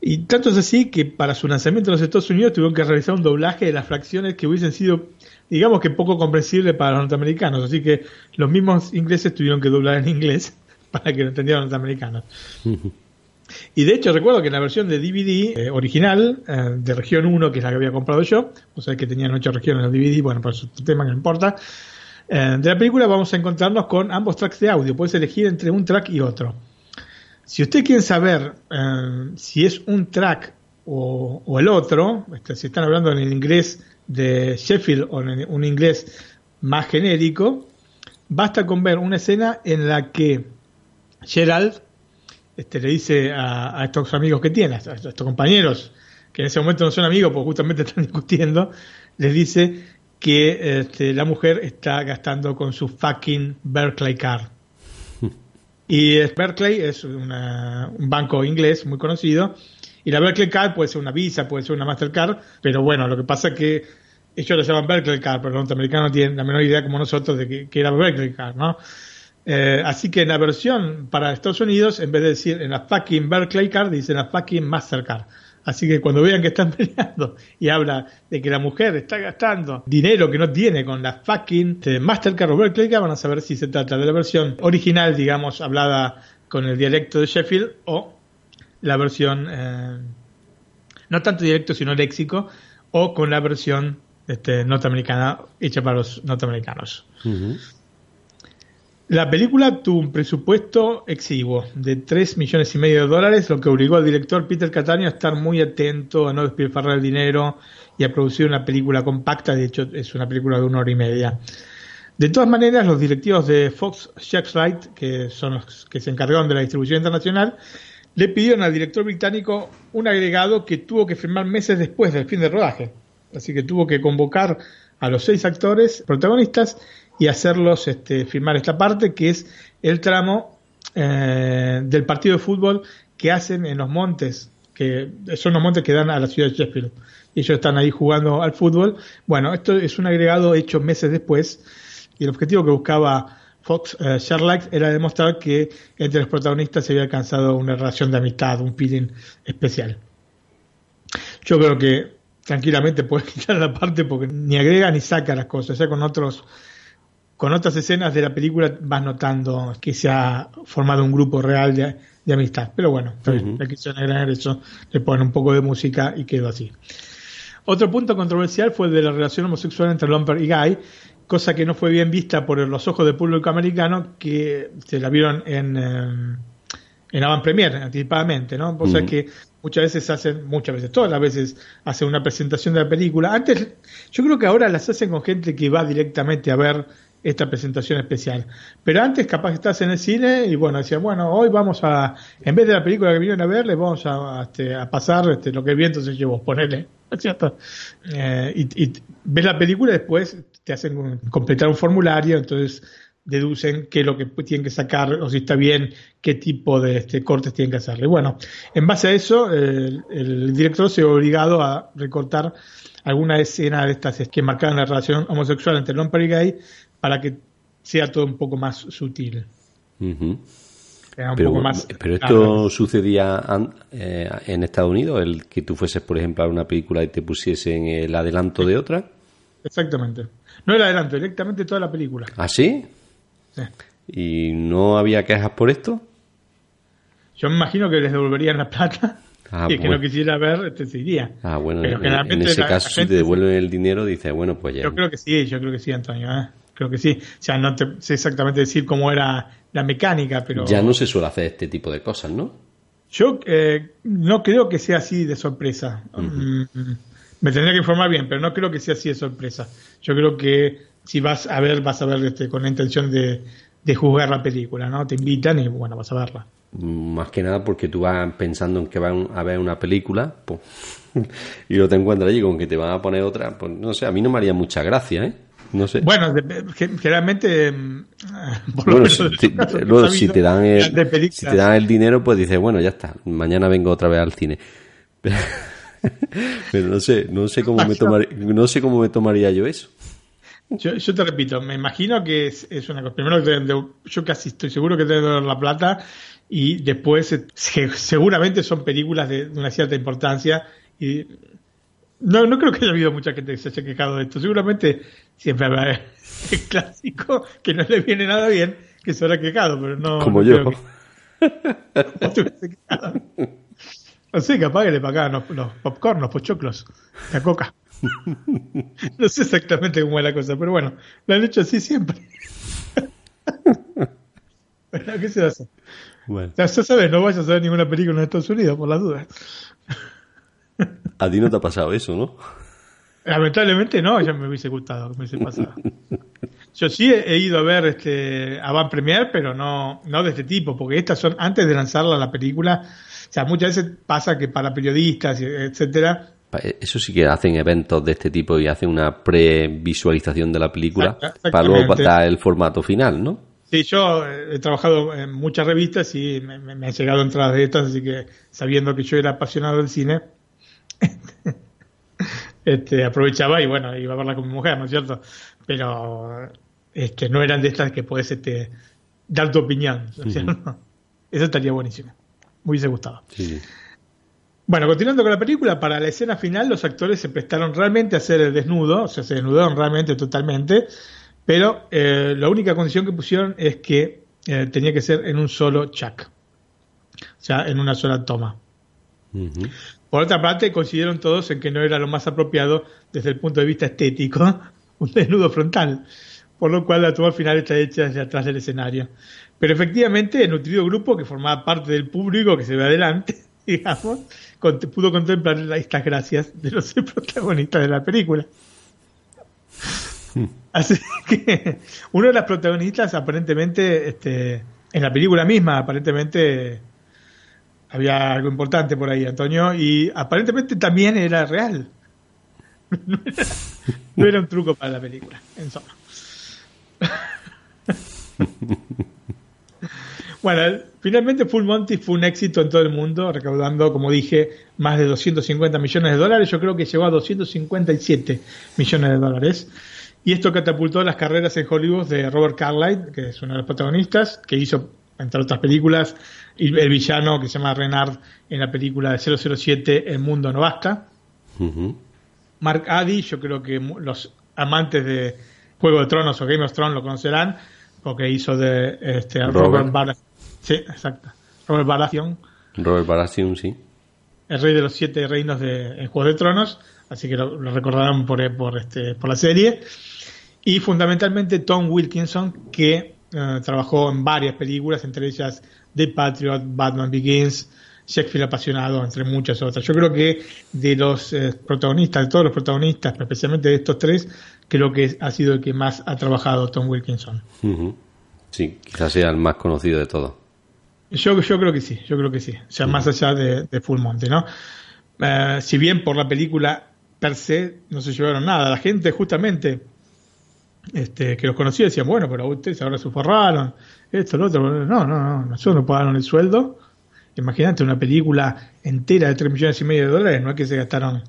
Y tanto es así que para su lanzamiento en los Estados Unidos tuvieron que realizar un doblaje de las fracciones que hubiesen sido, digamos que poco comprensibles para los norteamericanos. Así que los mismos ingleses tuvieron que doblar en inglés [laughs] para que lo entendieran los norteamericanos. Y de hecho recuerdo que en la versión de DVD eh, original, eh, de región 1, que es la que había comprado yo, o sea que tenían ocho regiones en el DVD, bueno, por su tema que no importa, eh, de la película vamos a encontrarnos con ambos tracks de audio, puedes elegir entre un track y otro. Si usted quiere saber si es un track o, el otro, este, si están hablando en el inglés de Sheffield o en un inglés más genérico, basta con ver una escena en la que Gerald este, le dice a, estos amigos que tiene, a estos compañeros, que en ese momento no son amigos porque justamente [laughs] están discutiendo, les dice que este, la mujer está gastando con su fucking Berkeley Card. Y Berkeley es un banco inglés muy conocido. Y la Berkeley Card puede ser una Visa, puede ser una Mastercard, pero bueno, lo que pasa es que ellos lo llaman Berkeley Card, pero los norteamericanos tienen la menor idea como nosotros de que, era Berkeley Card, ¿no? Eh, así que en la versión para Estados Unidos, en vez de decir en la fucking Berkeley Card, dicen la fucking Mastercard. Así que cuando vean que están [laughs] peleando y habla de que la mujer está gastando dinero que no tiene con la fucking Mastercard o Berkeley van a saber si se trata de la versión original, digamos, hablada con el dialecto de Sheffield o la versión, eh, no tanto dialecto sino léxico, o con la versión este, norteamericana hecha para los norteamericanos. La película tuvo un presupuesto exiguo de 3 millones y medio de dólares, lo que obligó al director Peter Catania a estar muy atento, a no despilfarrar el dinero y a producir una película compacta, de hecho es una película de una hora y media. De todas maneras, los directivos de Fox Searchlight, que son los que se encargaron de la distribución internacional, le pidieron al director británico un agregado que tuvo que firmar meses después del fin del rodaje. Así que tuvo que convocar a los seis actores protagonistas y hacerlos este, firmar esta parte, que es el tramo eh, del partido de fútbol que hacen en los montes, que son los montes que dan a la ciudad de Sheffield. Y ellos están ahí jugando al fútbol. Bueno, esto es un agregado hecho meses después, y el objetivo que buscaba Fox eh, era demostrar que entre los protagonistas se había alcanzado una relación de amistad, un feeling especial. Yo creo que tranquilamente puedes [laughs] quitar la parte porque ni agrega ni saca las cosas, ya con otros con otras escenas de la película vas notando que se ha formado un grupo real de, amistad. Pero bueno, la quisieron agregar eso, le ponen un poco de música y quedó así. Otro punto controversial fue el de la relación homosexual entre Lomper y Guy, cosa que no fue bien vista por los ojos del público americano que se la vieron en, eh, en avant premier anticipadamente, ¿no? O sea que muchas veces hacen, muchas veces, todas las veces hacen una presentación de la película. Antes, yo creo que ahora las hacen con gente que va directamente a ver esta presentación especial. Pero antes capaz que estás en el cine y bueno, decía, bueno, hoy vamos a, en vez de la película que vinieron a ver, le vamos a, este, a pasar este, lo que el viento se llevó, ponele, cierto? Eh, y, ves la película y después te hacen completar un formulario, entonces deducen qué es lo que tienen que sacar o si está bien, qué tipo de este, cortes tienen que hacerle. Bueno, en base a eso, el, el director se ve obligado a recortar alguna escena de estas que marcaban la relación homosexual entre el hombre y gay para que sea todo un poco más sutil. pero, pero esto sucedía eh, en Estados Unidos, el que tú fueses, por ejemplo, a una película y te pusiesen el adelanto de otra. Exactamente. No el adelanto, directamente toda la película. ¿Ah, sí? Sí. ¿Y no había quejas por esto? Yo me imagino que les devolverían la plata. Ah, y el que no quisiera ver, este se iría. Ah, bueno, en, ese caso, si te devuelven el dinero, dice, bueno, pues ya. Yo creo que sí, yo creo que sí, Antonio. ¿eh? Creo que sí. O sea, no te sé exactamente decir cómo era la mecánica, pero... Ya no se suele hacer este tipo de cosas, ¿no? Yo eh, no creo que sea así de sorpresa. Mm, me tendría que informar bien, pero no creo que sea así de sorpresa. Yo creo que si vas a ver, vas a ver este, con la intención de, de juzgar la película, ¿no? Te invitan y bueno, vas a verla. Más que nada porque tú vas pensando en que vas a ver una película pues, [laughs] y lo te encuentras allí con que te van a poner otra. Pues no sé, a mí no me haría mucha gracia, ¿eh? No sé. Bueno, generalmente. [laughs] lo Bueno, si, que luego, si te dan el, si te dan el dinero, pues dices, bueno, ya está, mañana vengo otra vez al cine. [laughs] Pero, no sé, no sé cómo me tomaría, no sé cómo me tomaría yo eso. Yo, yo te repito, me imagino que es, es una cosa. Primero, que yo casi estoy seguro que deben de dar la plata y después se- seguramente son películas de, de una cierta importancia y no, no creo que haya habido mucha gente que se haya quejado de esto. Seguramente siempre habrá [laughs] el clásico que no le viene nada bien que se habrá quejado, pero no. Como no yo. que-. [laughs] No sé, capaz que le pagaban los, los popcorn, los pochoclos, la coca. No sé exactamente cómo es la cosa, pero bueno, lo han hecho así siempre. [laughs] Bueno, ¿qué se hace? Bueno, Ya, ya sabes, no vayas a ver ninguna película en Estados Unidos, por las dudas. a ti no te ha pasado eso, ¿no? Lamentablemente no, ya me hubiese gustado que me hubiese pasado. Yo sí he, ido a ver este a Van Premier, pero no, no de este tipo, porque estas son antes de lanzarla la película. O sea, muchas veces pasa que para periodistas, etcétera, Pa- Eso sí que hacen eventos de este tipo y hacen una previsualización de la película para luego dar el formato final, ¿no? Sí, yo eh, he trabajado en muchas revistas y me, me- me han llegado entradas de estas, así que sabiendo que yo era apasionado del cine, [laughs] este, aprovechaba y bueno, iba a verla con mi mujer, ¿no es cierto? Pero este, no eran de estas que puedes este, dar tu opinión, ¿no es cierto? [laughs] Eso estaría buenísimo. Me hubiese gustado. Sí. Bueno, continuando con la película, para la escena final los actores se prestaron realmente a hacer el desnudo, o sea, se desnudaron realmente totalmente, pero eh, la única condición que pusieron es que eh, tenía que ser en un solo chuck, o sea, en una sola toma. Ujú. Por otra parte, coincidieron todos en que no era lo más apropiado desde el punto de vista estético [laughs] un desnudo frontal, por lo cual la toma final está hecha desde atrás del escenario. Pero efectivamente, el nutrido grupo que formaba parte del público que se ve adelante, [laughs] digamos, cont- pudo contemplar la- estas gracias de los [laughs] protagonistas de la película. Así que uno de las protagonistas aparentemente, este, en la película misma, aparentemente había algo importante por ahí, Antonio, y aparentemente también era real. [laughs] No era, un truco para la película, en suma. [laughs] Bueno, finalmente Full Monty fue un éxito en todo el mundo, recaudando, como dije, más de 250 millones de dólares. Yo creo que llegó a 257 millones de dólares. Y esto catapultó las carreras en Hollywood de Robert Carlyle, que es uno de los protagonistas, que hizo, entre otras películas, el el villano que se llama Renard en la película de 007 El Mundo No Basta. Mark Addy, yo creo que los amantes de Juego de Tronos o Game of Thrones lo conocerán, porque hizo de este, Robert. Robert. Sí, exacto. Robert Baratheon, Robert Baratheon, sí. el rey de los siete reinos de Juego de Tronos, así que lo, lo recordarán por, por, este, por la serie. Y fundamentalmente Tom Wilkinson, que eh, trabajó en varias películas, entre ellas The Patriot, Batman Begins, Shakespeare apasionado, entre muchas otras. Yo creo que de los eh, protagonistas, de todos los protagonistas, pero especialmente de estos tres, creo que ha sido el que más ha trabajado Tom Wilkinson. Sí, quizás sea el más conocido de todos. Yo, yo creo que sí, yo creo que sí. O sea, más allá de, de Full Monty, ¿no? Eh, si bien por la película per se no se llevaron nada, la gente justamente este, que los conocía decían, bueno, pero ustedes ahora se forraron, esto, lo otro. No, no, no, nosotros nos pagaron el sueldo. Imagínate una película entera de 3 millones y medio de dólares, no es que se gastaron,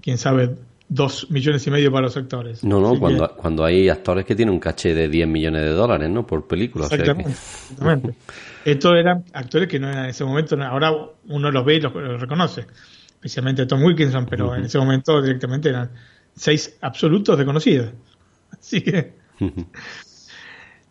quién sabe, 2 millones y medio para los actores. No, no, Así que- cuando, cuando hay actores que tienen un caché de 10 millones de dólares, ¿no? Por película. o sea que- Exactamente. exactamente. [laughs] Estos eran actores que no eran en ese momento, no- ahora uno los ve y los, los reconoce, especialmente Tom Wilkinson, pero en ese momento directamente eran seis absolutos desconocidos. Así que,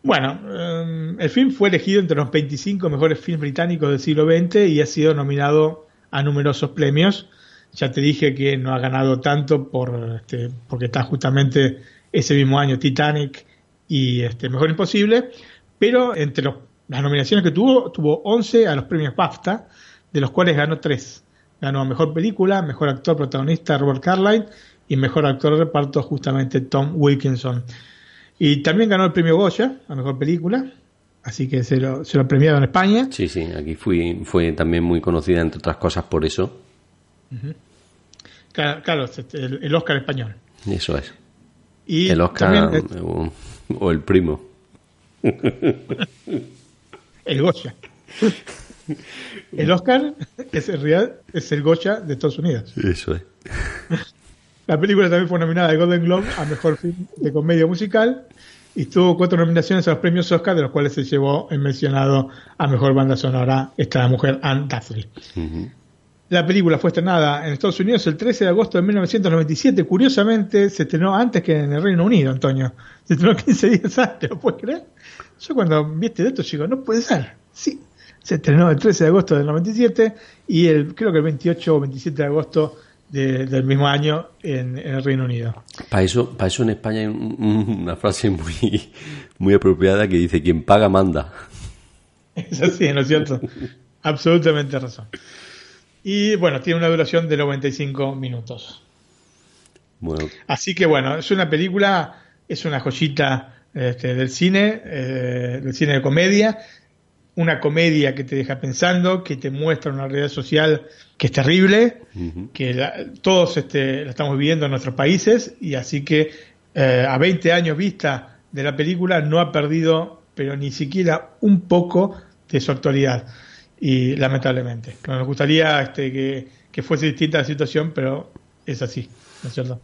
bueno, eh, el film fue elegido entre los 25 mejores films británicos del siglo XX y ha sido nominado a numerosos premios. Ya te dije que no ha ganado tanto por este, porque está justamente ese mismo año Titanic y este Mejor Imposible, pero entre las nominaciones que tuvo, tuvo 11 a los premios BAFTA, de los cuales ganó 3. Ganó a Mejor Película, Mejor Actor Protagonista Robert Carlyle y Mejor Actor de Reparto justamente Tom Wilkinson. Y también ganó el premio Goya a Mejor Película así que se lo, se lo ha premiado en España. Sí, sí, aquí fui, fue también muy conocida, entre otras cosas, por eso. Claro, claro, este, el, el Oscar español. Eso es. Y el Oscar o, o el primo. [laughs] el Goya. El Oscar es en realidad es el Goya de Estados Unidos. Eso es. [laughs] La película también fue nominada al Golden Globe a Mejor Film de Comedia Musical y tuvo cuatro nominaciones a los premios Oscar, de los cuales se llevó el mencionado a Mejor Banda Sonora esta mujer Anne. Ujú. La película fue estrenada en Estados Unidos el 13 de agosto de 1997. Curiosamente, se estrenó antes que en el Reino Unido, Antonio. Se estrenó 15 días antes, ¿lo puedes creer? Yo cuando vi este dato digo, no puede ser. Sí, se estrenó el 13 de agosto del 97 y el, creo que el 28 o 27 de agosto de- del mismo año en, en el Reino Unido. Para eso, para eso en España hay un- un- una frase muy, muy apropiada que dice, quien paga manda. [laughs] Es así, ¿no es cierto? Absolutamente razón. Y bueno, tiene una duración de 95 minutos. Bueno, Así que bueno, es una película, es una joyita este, del cine, eh, del cine de comedia, una comedia que te deja pensando, que te muestra una realidad social que es terrible, que la- todos este, la estamos viviendo en nuestros países y así que eh, a 20 años vista de la película no ha perdido, pero ni siquiera un poco de su actualidad y lamentablemente. Nos gustaría este, que, que fuese distinta la situación, pero es así, ¿no es cierto?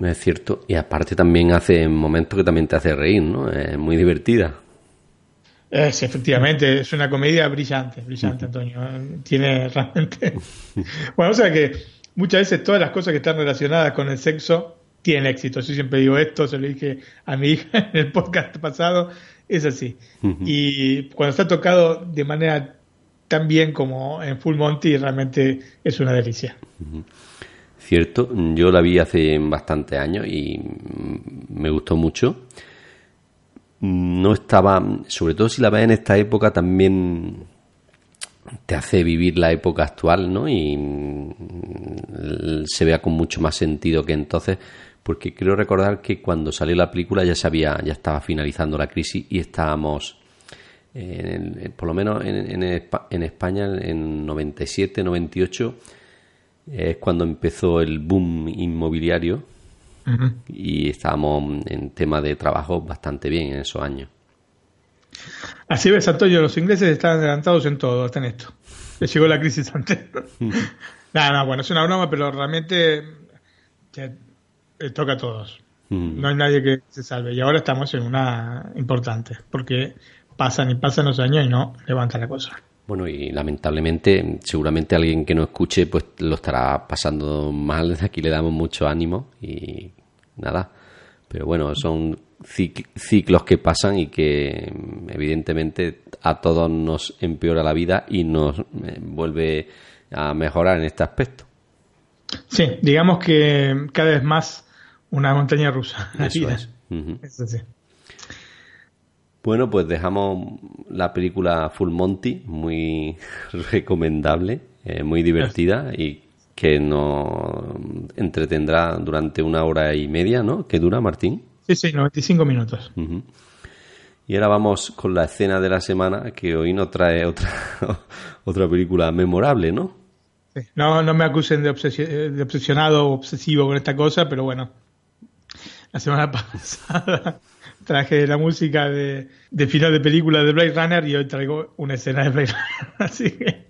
es cierto. Y aparte también hace momentos que también te hace reír, ¿no? Es muy divertida. Es, efectivamente, es una comedia brillante, brillante, Antonio. Tiene realmente. [laughs] Bueno, o sea que muchas veces todas las cosas que están relacionadas con el sexo tienen éxito. Yo siempre digo esto, se lo dije a mi hija [laughs] en el podcast pasado, es así. Y cuando está tocado de manera tan bien como en Full Monty, realmente es una delicia. Cierto, yo la vi hace bastantes años y me gustó mucho. No estaba, sobre todo si la ves en esta época, también te hace vivir la época actual, ¿no? Y mm, se vea con mucho más sentido que entonces, porque creo recordar que cuando salió la película ya sabía, ya estaba finalizando la crisis y estábamos, en el- por lo menos en, en en España, en 97, 98, es cuando empezó el boom inmobiliario Y estábamos en tema de trabajo bastante bien en esos años. Así ves, Antonio, los ingleses están adelantados en todo, hasta en esto. Les llegó la crisis antes. no, no, bueno, es una broma, pero realmente eh, toca a todos. Mm. No hay nadie que se salve. Y ahora estamos en una importante, porque pasan y pasan los años y no levanta la cosa. Bueno, y lamentablemente, seguramente alguien que no escuche, pues lo estará pasando mal. Desde [laughs] aquí le damos mucho ánimo y nada. Pero bueno, son cic- ciclos que pasan y que mm, evidentemente a todos nos empeora la vida y nos eh, vuelve a mejorar en este aspecto. Sí, digamos que cada vez más una montaña rusa. [laughs] Eso vida. es. Bueno, pues dejamos la película Full Monty, muy [laughs] recomendable, eh, muy divertida y que nos entretendrá durante una hora y media, ¿no? ¿Qué dura, Martín? Sí, sí, 95 minutos. Y ahora vamos con la escena de la semana, que hoy nos trae otra, [laughs] otra película memorable, ¿no? Sí. No, no me acusen de, obsesi- de obsesionado o obsesivo con esta cosa, pero bueno. La semana [laughs] pasada traje la música de, de final de película de Blade Runner y hoy traigo una escena de Blade Runner. [laughs] Así que.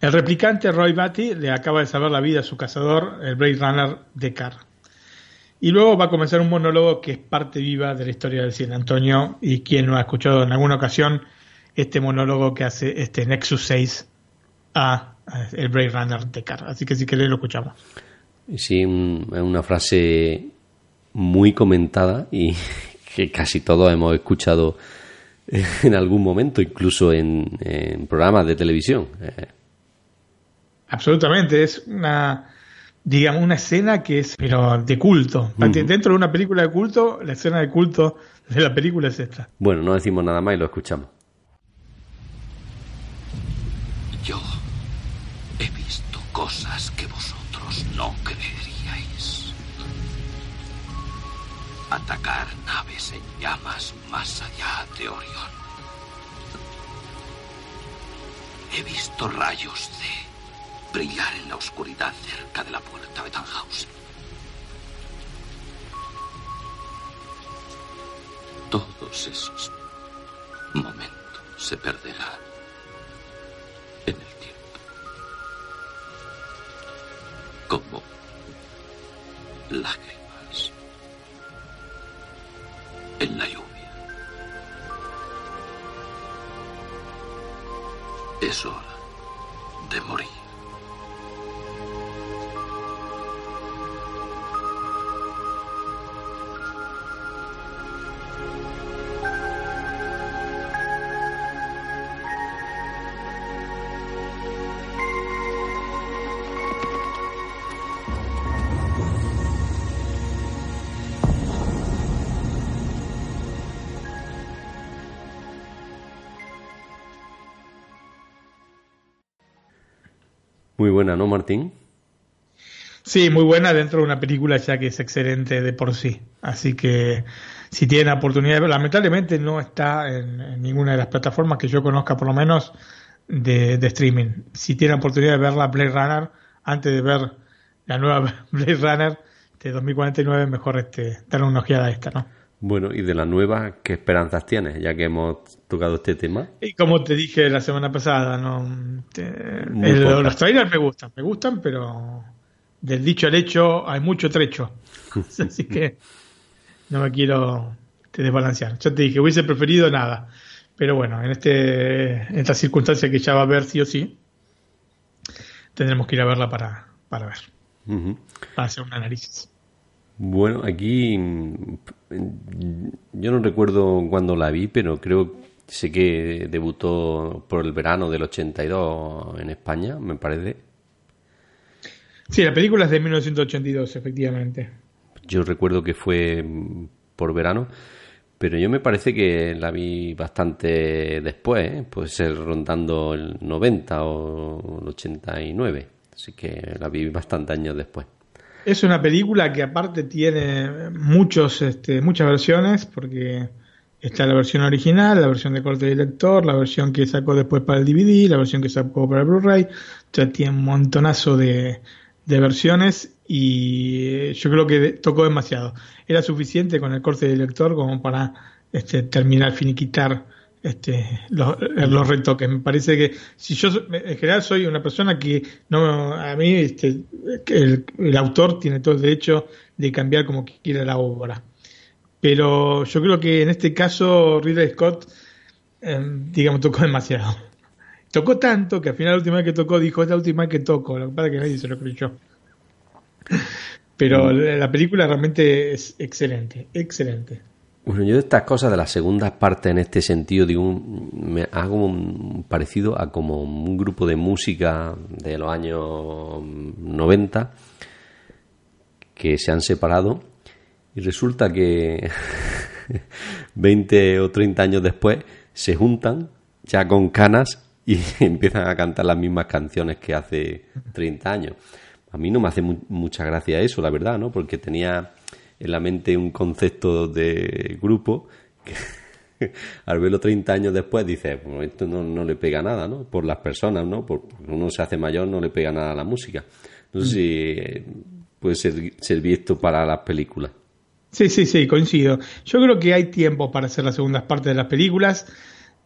El replicante Roy Batty le acaba de salvar la vida a su cazador, el Blade Runner Deckard. Y luego va a comenzar un monólogo que es parte viva de la historia del cine, Antonio. Y quien no ha escuchado en alguna ocasión este monólogo que hace este Nexus 6 a, el Blade Runner Deckard. Así que si querés lo escuchamos. Sí, una frase muy comentada y [laughs] que casi todos hemos escuchado [laughs] en algún momento, incluso en, en programas de televisión. Absolutamente, es una digamos una escena que es pero de culto. Dentro de una película de culto, la escena de culto de la película es esta. Bueno, no decimos nada más y lo escuchamos. Yo he visto cosas que vosotros no creeríais. Atacar naves en llamas más allá de Orión. He visto rayos de brillar en la oscuridad cerca de la puerta de Tannhausen. Todos esos momentos se perderán en el tiempo. Como lágrimas en la lluvia. Es hora de morir. Muy buena, ¿no, Martín? Sí, muy buena dentro de una película ya que es excelente de por sí. Así que si tienen oportunidad de verla, lamentablemente no está en, ninguna de las plataformas que yo conozca, por lo menos de, streaming. Si tienen oportunidad de verla Blade Runner, antes de ver la nueva [laughs] Blade Runner de 2049, mejor este, una ojeada a esta, ¿no? Bueno, y de la nueva, ¿qué esperanzas tienes? Ya que hemos tocado este tema. Y como te dije la semana pasada, no te- el- los trailers me gustan, me gustan, pero del dicho al hecho hay mucho trecho. [laughs] [laughs] Así que no me quiero te desbalancear. Yo te dije, hubiese preferido nada. Pero bueno, en este en esta circunstancia que ya va a ver sí o sí, tendremos que ir a verla para, para ver, para hacer un análisis. Bueno, aquí yo no recuerdo cuándo la vi, pero creo sé que debutó por el verano del 82 en España, me parece. Sí, la película es de 1982, efectivamente. Yo recuerdo que fue por verano, pero yo me parece que la vi bastante después, ¿eh? puede ser rondando el 90 o el 89, así que la vi bastante años después. Es una película que aparte tiene muchos, este, muchas versiones, porque está la versión original, la versión de corte de lector, la versión que sacó después para el DVD, la versión que sacó para el Blu-ray, o sea, tiene un montonazo de, versiones y yo creo que tocó demasiado. Era suficiente con el corte de lector como para este, terminar, finiquitar este, los, los retoques. Me parece que si yo en general soy una persona que no a mí este, el, el autor tiene todo el derecho de cambiar como quiera la obra. Pero yo creo que en este caso Ridley Scott, eh, digamos, tocó demasiado. [laughs] Tocó tanto que al final la última vez que tocó dijo, es la última vez que toco. Lo que pasa es que nadie se lo creyó. [laughs] Pero la la película realmente es excelente, excelente. Bueno, yo de estas cosas de las segundas partes en este sentido, digo, un- me hago parecido a como un grupo de música de los años 90 que se han separado y resulta que [laughs] 20 o 30 años después se juntan ya con canas y [laughs] empiezan a cantar las mismas canciones que hace 30 años. A mí no me hace mu- mucha gracia eso, la verdad, ¿no? Porque tenía en la mente un concepto de grupo que [laughs] al verlo 30 años después dice, bueno, esto no, no le pega nada, ¿no? Por las personas, ¿no? Por, porque uno se hace mayor, no le pega nada a la música. No sé si eh, puede ser, servir esto para las películas. Sí, sí, sí, coincido. Yo creo que hay tiempo para hacer las segundas partes de las películas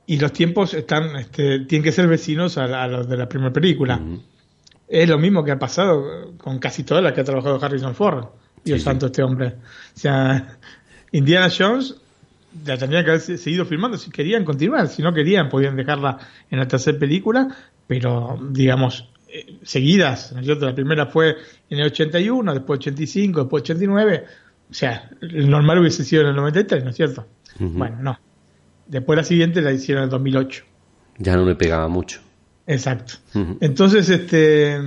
y los tiempos están, este, tienen que ser vecinos a los de la primera película. Es lo mismo que ha pasado con casi todas las que ha trabajado Harrison Ford. Dios Sí, sí. santo, este hombre. O sea, Indiana Jones la tendrían que haber se- seguido filmando si querían continuar. Si no querían, podían dejarla en la tercera película, pero digamos, eh, seguidas. ¿no es cierto? La primera fue en el 81, después 85, después 89. O sea, el normal hubiese sido en el 93, ¿no es cierto? Bueno, no. Después la siguiente la hicieron en el 2008. Ya no le pegaba mucho. Exacto. Entonces, este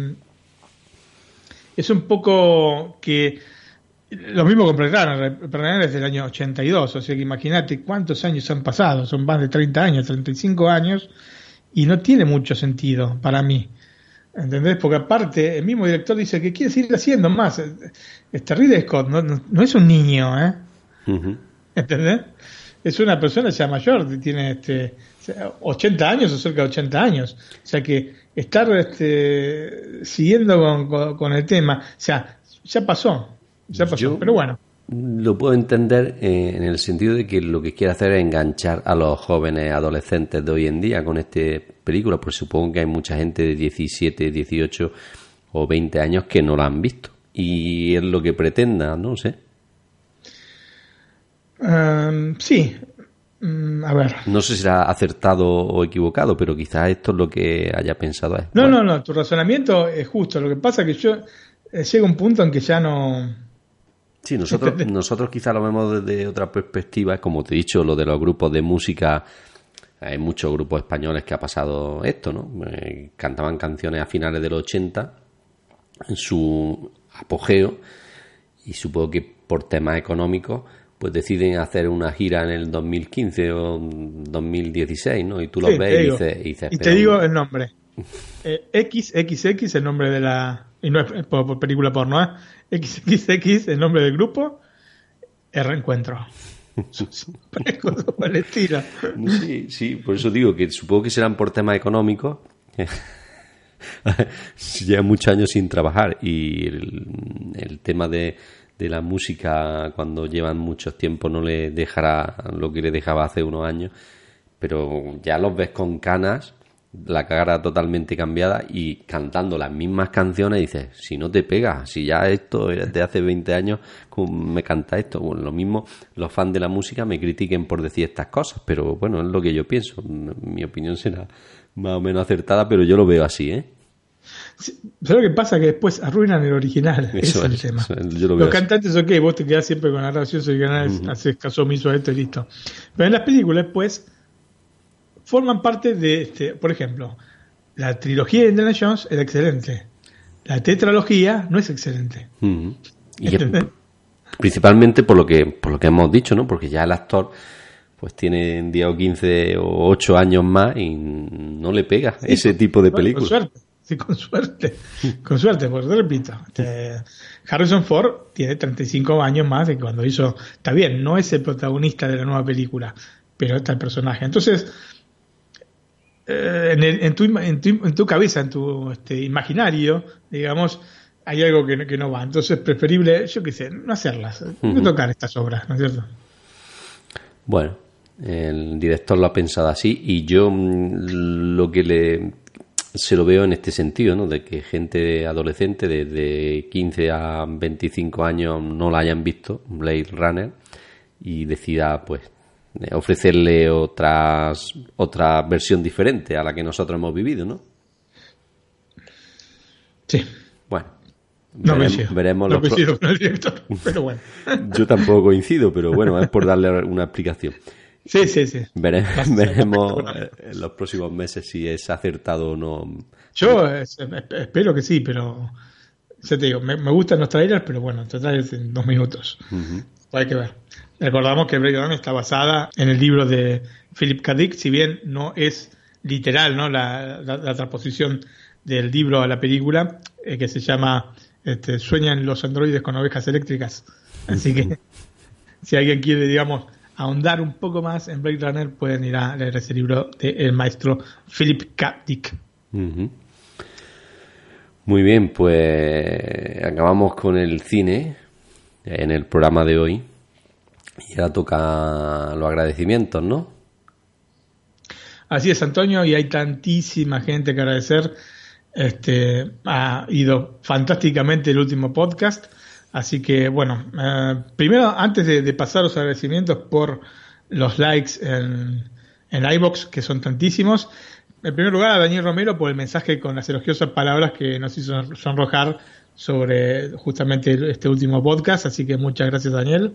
es un poco que lo mismo con. Blade Runner es del año 82, o sea que imagínate cuántos años han pasado, son más de 30 años, 35 años, y no tiene mucho sentido para mí. ¿Entendés? Porque aparte, el mismo director dice que quiere seguir haciendo más. Este Ridley Scott no, no- no es un niño, ¿eh? Ujú. ¿Entendés? es una persona ya mayor, tiene este 80 años o cerca de 80 años. O sea que estar este, siguiendo con, con- con el tema, o sea, ya pasó, ya pasó. Yo- Pero bueno, Lo puedo entender eh, en el sentido de que lo que quiere hacer es enganchar a los jóvenes adolescentes de hoy en día con esta película, pues supongo que hay mucha gente de 17, 18 o 20 años que no la han visto. Y es lo que pretenda, no sé. Ehm, sí. Mm, a ver. No sé si será acertado o equivocado, pero quizás esto es lo que haya pensado. No, Bueno, no, no, tu razonamiento es justo. Lo que pasa es que yo eh, llega un punto en que ya no. Sí, nosotros, nosotros quizás lo vemos desde otra perspectiva, es como te he dicho, lo de los grupos de música. Hay muchos grupos españoles que ha pasado esto, ¿no? Eh, cantaban canciones a finales de los 80 en su apogeo y supongo que por temas económicos pues deciden hacer una gira en el 2015 o 2016, ¿no? Y tú los Sí, ves y dices... Y, dices, Y te digo el nombre. [laughs] Eh, XXX, el nombre de la. Y no es por, por película porno, ¿eh? XXX, el nombre del grupo. [laughs] El reencuentro. Sí, sí, por eso digo que supongo que serán por temas económicos. [laughs] Lleva muchos años sin trabajar y el, el tema de, de la música cuando llevan muchos tiempos no le dejará lo que le dejaba hace unos años, pero ya los ves con canas, la cara totalmente cambiada y cantando las mismas canciones dices, si no te pegas, si ya esto es de hace 20 años me canta esto, bueno, lo mismo los fans de la música me critiquen por decir estas cosas, pero bueno, es lo que yo pienso, mi opinión será más o menos acertada, pero yo lo veo así, ¿eh? Sí, ¿Sabes lo que pasa? Que después arruinan el original. Ese Eso es el tema. eso es, yo lo veo Los así. cantantes, ok, vos te quedás siempre con la graciosa y ganas, haces caso omiso a esto y listo. Pero en las películas, pues, forman parte de, este, por ejemplo, la trilogía de Indiana Jones era excelente. La tetralogía no es excelente. Y es principalmente por lo que por lo que hemos dicho, ¿no? Porque ya el actor pues tiene 10 o 15 o 8 años más y no le pega ese tipo de películas. Con suerte, sí, con suerte. Con suerte, porque te repito, este, Harrison Ford tiene 35 años más de cuando hizo. Está bien, no es el protagonista de la nueva película, pero está el personaje. Entonces, eh, en, el- en tu, en, tu, en tu cabeza, en tu este, imaginario, digamos, hay algo que, no- que no va. Entonces, preferible, yo qué sé, no hacerlas, no tocar estas obras, ¿no es cierto? Bueno, el director lo ha pensado así y yo mm, lo que le se lo veo en este sentido, ¿no? De que gente adolescente de 15 a 25 años no la hayan visto, Blade Runner, y decida, pues, ofrecerle otras otra versión diferente a la que nosotros hemos vivido, ¿no? Sí. Bueno, No verem- coincido. veremos no coincido con el director, [laughs] pero bueno. Yo tampoco coincido, pero bueno, es por darle una explicación. Sí, sí, sí. Vere- [laughs] veremos eh, en los próximos meses si es acertado o no. Yo eh, esp- espero que sí, pero ya te digo, me, me gustan los trailers, pero bueno, los trailers en dos minutos. Hay que ver. Recordamos que Runner está basada en el libro de Philip K. Dick, si bien no es literal, ¿no? La, la- transposición del libro a la película, eh, que se llama este, Sueñan los androides con ovejas eléctricas. Así que [laughs] si alguien quiere, digamos, ahondar un poco más en Blade Runner, pueden ir a leer ese libro del maestro Philip K. Dick. Muy bien, pues acabamos con el cine en el programa de hoy. Y ahora toca los agradecimientos, ¿no? Así es, Antonio, y hay tantísima gente que agradecer. Este, ha ido fantásticamente el último podcast. Así que, bueno, eh, primero, antes de, pasar los agradecimientos por los likes en, en iBox, que son tantísimos. En primer lugar, a Daniel Romero por el mensaje con las elogiosas palabras que nos hizo sonrojar sobre justamente este último podcast. Así que muchas gracias, Daniel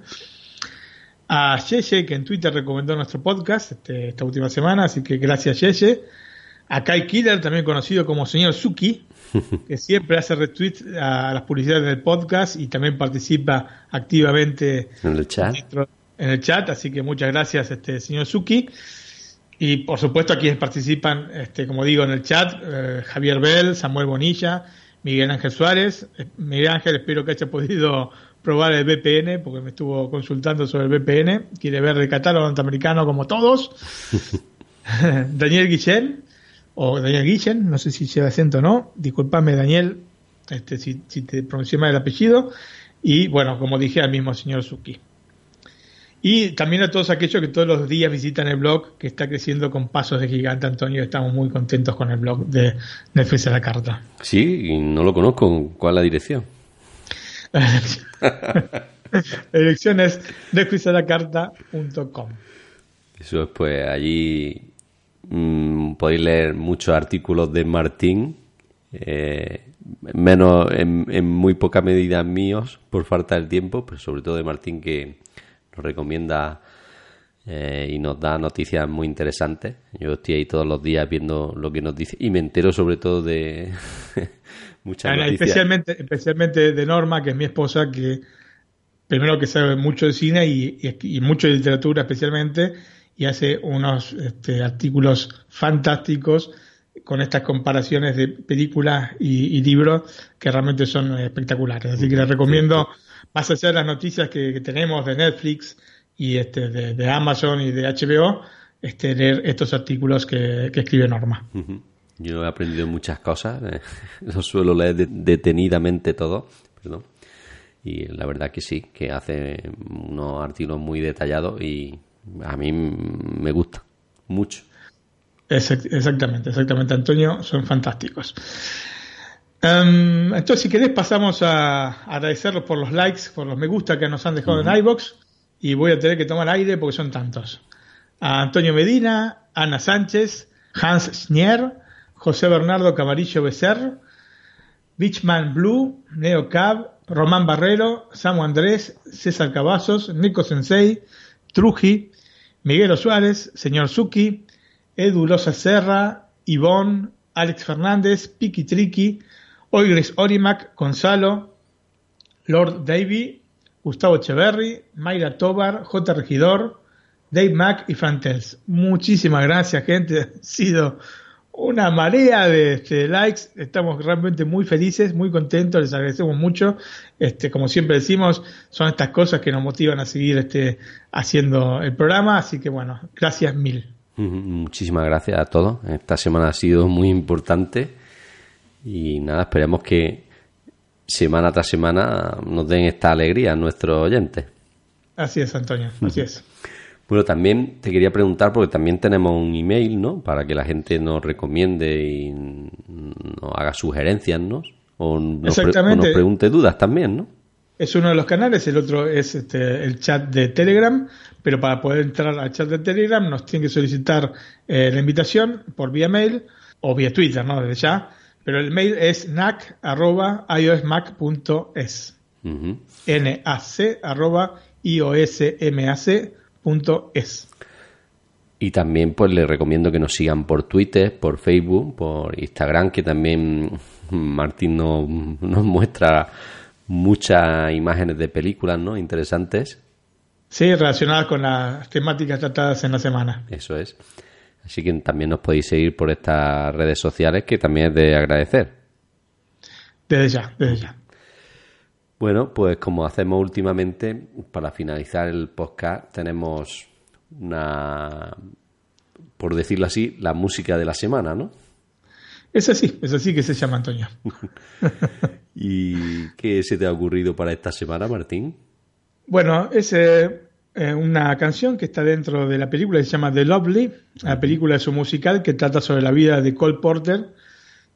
a Yeye, que en Twitter recomendó nuestro podcast este, esta última semana, así que gracias Yeye. A Kai Killer, también conocido como señor Suki, [laughs] que siempre hace retweets a las publicidades del podcast y también participa activamente En el chat. dentro- en el chat, así que muchas gracias este señor Suki. Y por supuesto a quienes participan, este, como digo, en el chat, eh, Javier Bell, Samuel Bonilla, Miguel Ángel Suárez. Eh, Miguel Ángel espero que haya podido probar el VPN, porque me estuvo consultando sobre el VPN. Quiere ver el catálogo norteamericano como todos. [laughs] Daniel Guillén, o Daniel Guillén, no sé si lleva acento o no. Disculpame, Daniel, este, si, si te pronuncié mal el apellido. Y bueno, como dije, al mismo señor Suki. Y también a todos aquellos que todos los días visitan el blog, que está creciendo con pasos de gigante, Antonio. Estamos muy contentos con el blog de Netflix a la carta. Sí, y no lo conozco. ¿Cuál es la dirección? La dirección es. Eso es, pues allí mmm, podéis leer muchos artículos de Martín, eh, menos en, en, muy poca medida míos por falta del tiempo, pero sobre todo de Martín que nos recomienda eh, y nos da noticias muy interesantes. Yo estoy ahí todos los días viendo lo que nos dice y me entero sobre todo de [laughs] muchas noticias. Especialmente, especialmente de Norma, que es mi esposa, que primero que sabe mucho de cine y, y, y mucho de literatura especialmente, y hace unos este, artículos fantásticos con estas comparaciones de películas y, y, libros que realmente son espectaculares. Así que les recomiendo, más allá de las noticias que, que tenemos de Netflix y este, de, de, Amazon y de HBO, este, leer estos artículos que, que escribe Norma. Uh -huh. Yo he aprendido muchas cosas, eh, [laughs] lo suelo leer de, detenidamente todo, perdón. y la verdad que sí, que hace unos artículos muy detallados y a mí me gusta mucho. Exactamente, exactamente, Antonio, son fantásticos. Um, entonces, si querés, pasamos a, agradecerlos por los likes, por los me gusta que nos han dejado uh -huh. en iBox y voy a tener que tomar aire porque son tantos. A Antonio Medina, Ana Sánchez, Hans Schnier, José Bernardo Camarillo Becer, Beachman Blue, Neo Cab, Román Barrero, Samu Andrés, César Cavazos, Nico Sensei, Truji, Miguel Suárez, Señor Suki, Edu Loza Serra, Ivonne, Alex Fernández, Piki Triki, Oigres Orimac, Gonzalo, Lord Davy, Gustavo Echeverry, Mayra Tobar, J. Regidor, Dave Mack y Frantels. Muchísimas gracias, gente. [laughs] Ha sido una marea de este, likes. Estamos realmente muy felices, muy contentos. Les agradecemos mucho. Este, como siempre decimos, son estas cosas que nos motivan a seguir este, haciendo el programa. Así que bueno, gracias mil. Muchísimas gracias a todos. Esta semana ha sido muy importante y nada, esperemos que semana tras semana nos den esta alegría a nuestros oyentes. Así es, Antonio, así es. Bueno, también te quería preguntar, porque también tenemos un email, ¿no? Para que la gente nos recomiende y nos haga sugerencias, ¿no? O nos, pre o nos pregunte dudas también, ¿no? Es uno de los canales, el otro es este, el chat de Telegram, pero para poder entrar al chat de Telegram nos tienen que solicitar eh, la invitación por vía mail o vía Twitter, ¿no? Desde ya. Pero el mail es nac.iosmac.es. Uh -huh. N-A-C arroba iosmac.es. Y también pues les recomiendo que nos sigan por Twitter, por Facebook, por Instagram, que también Martín nos, nos muestra muchas imágenes de películas, ¿no? Interesantes. Sí, relacionadas con las temáticas tratadas en la semana. Eso es. Así que también nos podéis seguir por estas redes sociales, que también es de agradecer. Desde ya, desde ya. Bueno, pues como hacemos últimamente, para finalizar el podcast, tenemos una, por decirlo así, la música de la semana, ¿no? Es así, es así que se llama Antonio. [laughs] ¿Y qué se te ha ocurrido para esta semana, Martín? Bueno, es eh, una canción que está dentro de la película que se llama The Lovely. La película es un musical que trata sobre la vida de Cole Porter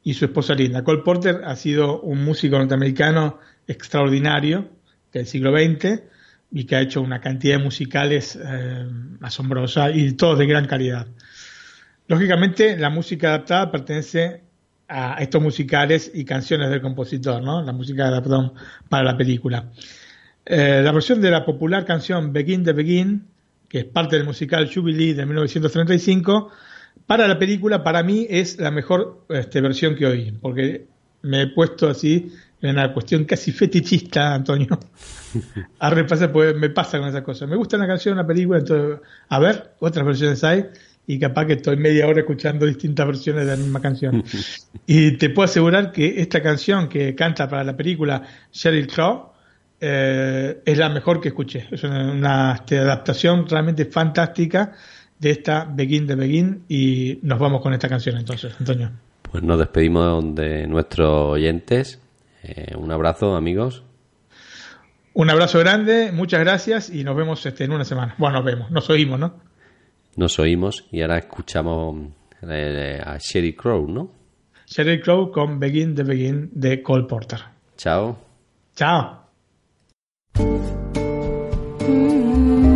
y su esposa Linda. Cole Porter ha sido un músico norteamericano extraordinario del siglo XX y que ha hecho una cantidad de musicales eh, asombrosa y todos de gran calidad. Lógicamente, la música adaptada pertenece a estos musicales y canciones del compositor, ¿no? La música adaptada para la película. Eh, la versión de la popular canción Begin the Begin, que es parte del musical Jubilee de 1935, para la película, para mí es la mejor este, versión que oí, porque me he puesto así en una cuestión casi fetichista, Antonio, [laughs] a repasar, pues me pasa con esas cosas. Me gusta una canción, una película, entonces, a ver, otras versiones hay, y capaz que estoy media hora escuchando distintas versiones de la misma canción. [laughs] y te puedo asegurar que esta canción que canta para la película Sheryl Crow eh, es la mejor que escuché. Es una, este, adaptación realmente fantástica de esta Begin de Begin y nos vamos con esta canción entonces, Antonio. Pues nos despedimos de nuestros oyentes. Eh, un abrazo, amigos. Un abrazo grande, muchas gracias y nos vemos este, en una semana. Bueno, nos vemos, nos oímos, ¿no? Nos oímos y ahora escuchamos eh, a Sherry Crow, ¿no? Sherry Crow con Begin the Begin de Cole Porter. Chao. Chao. Mm-hmm.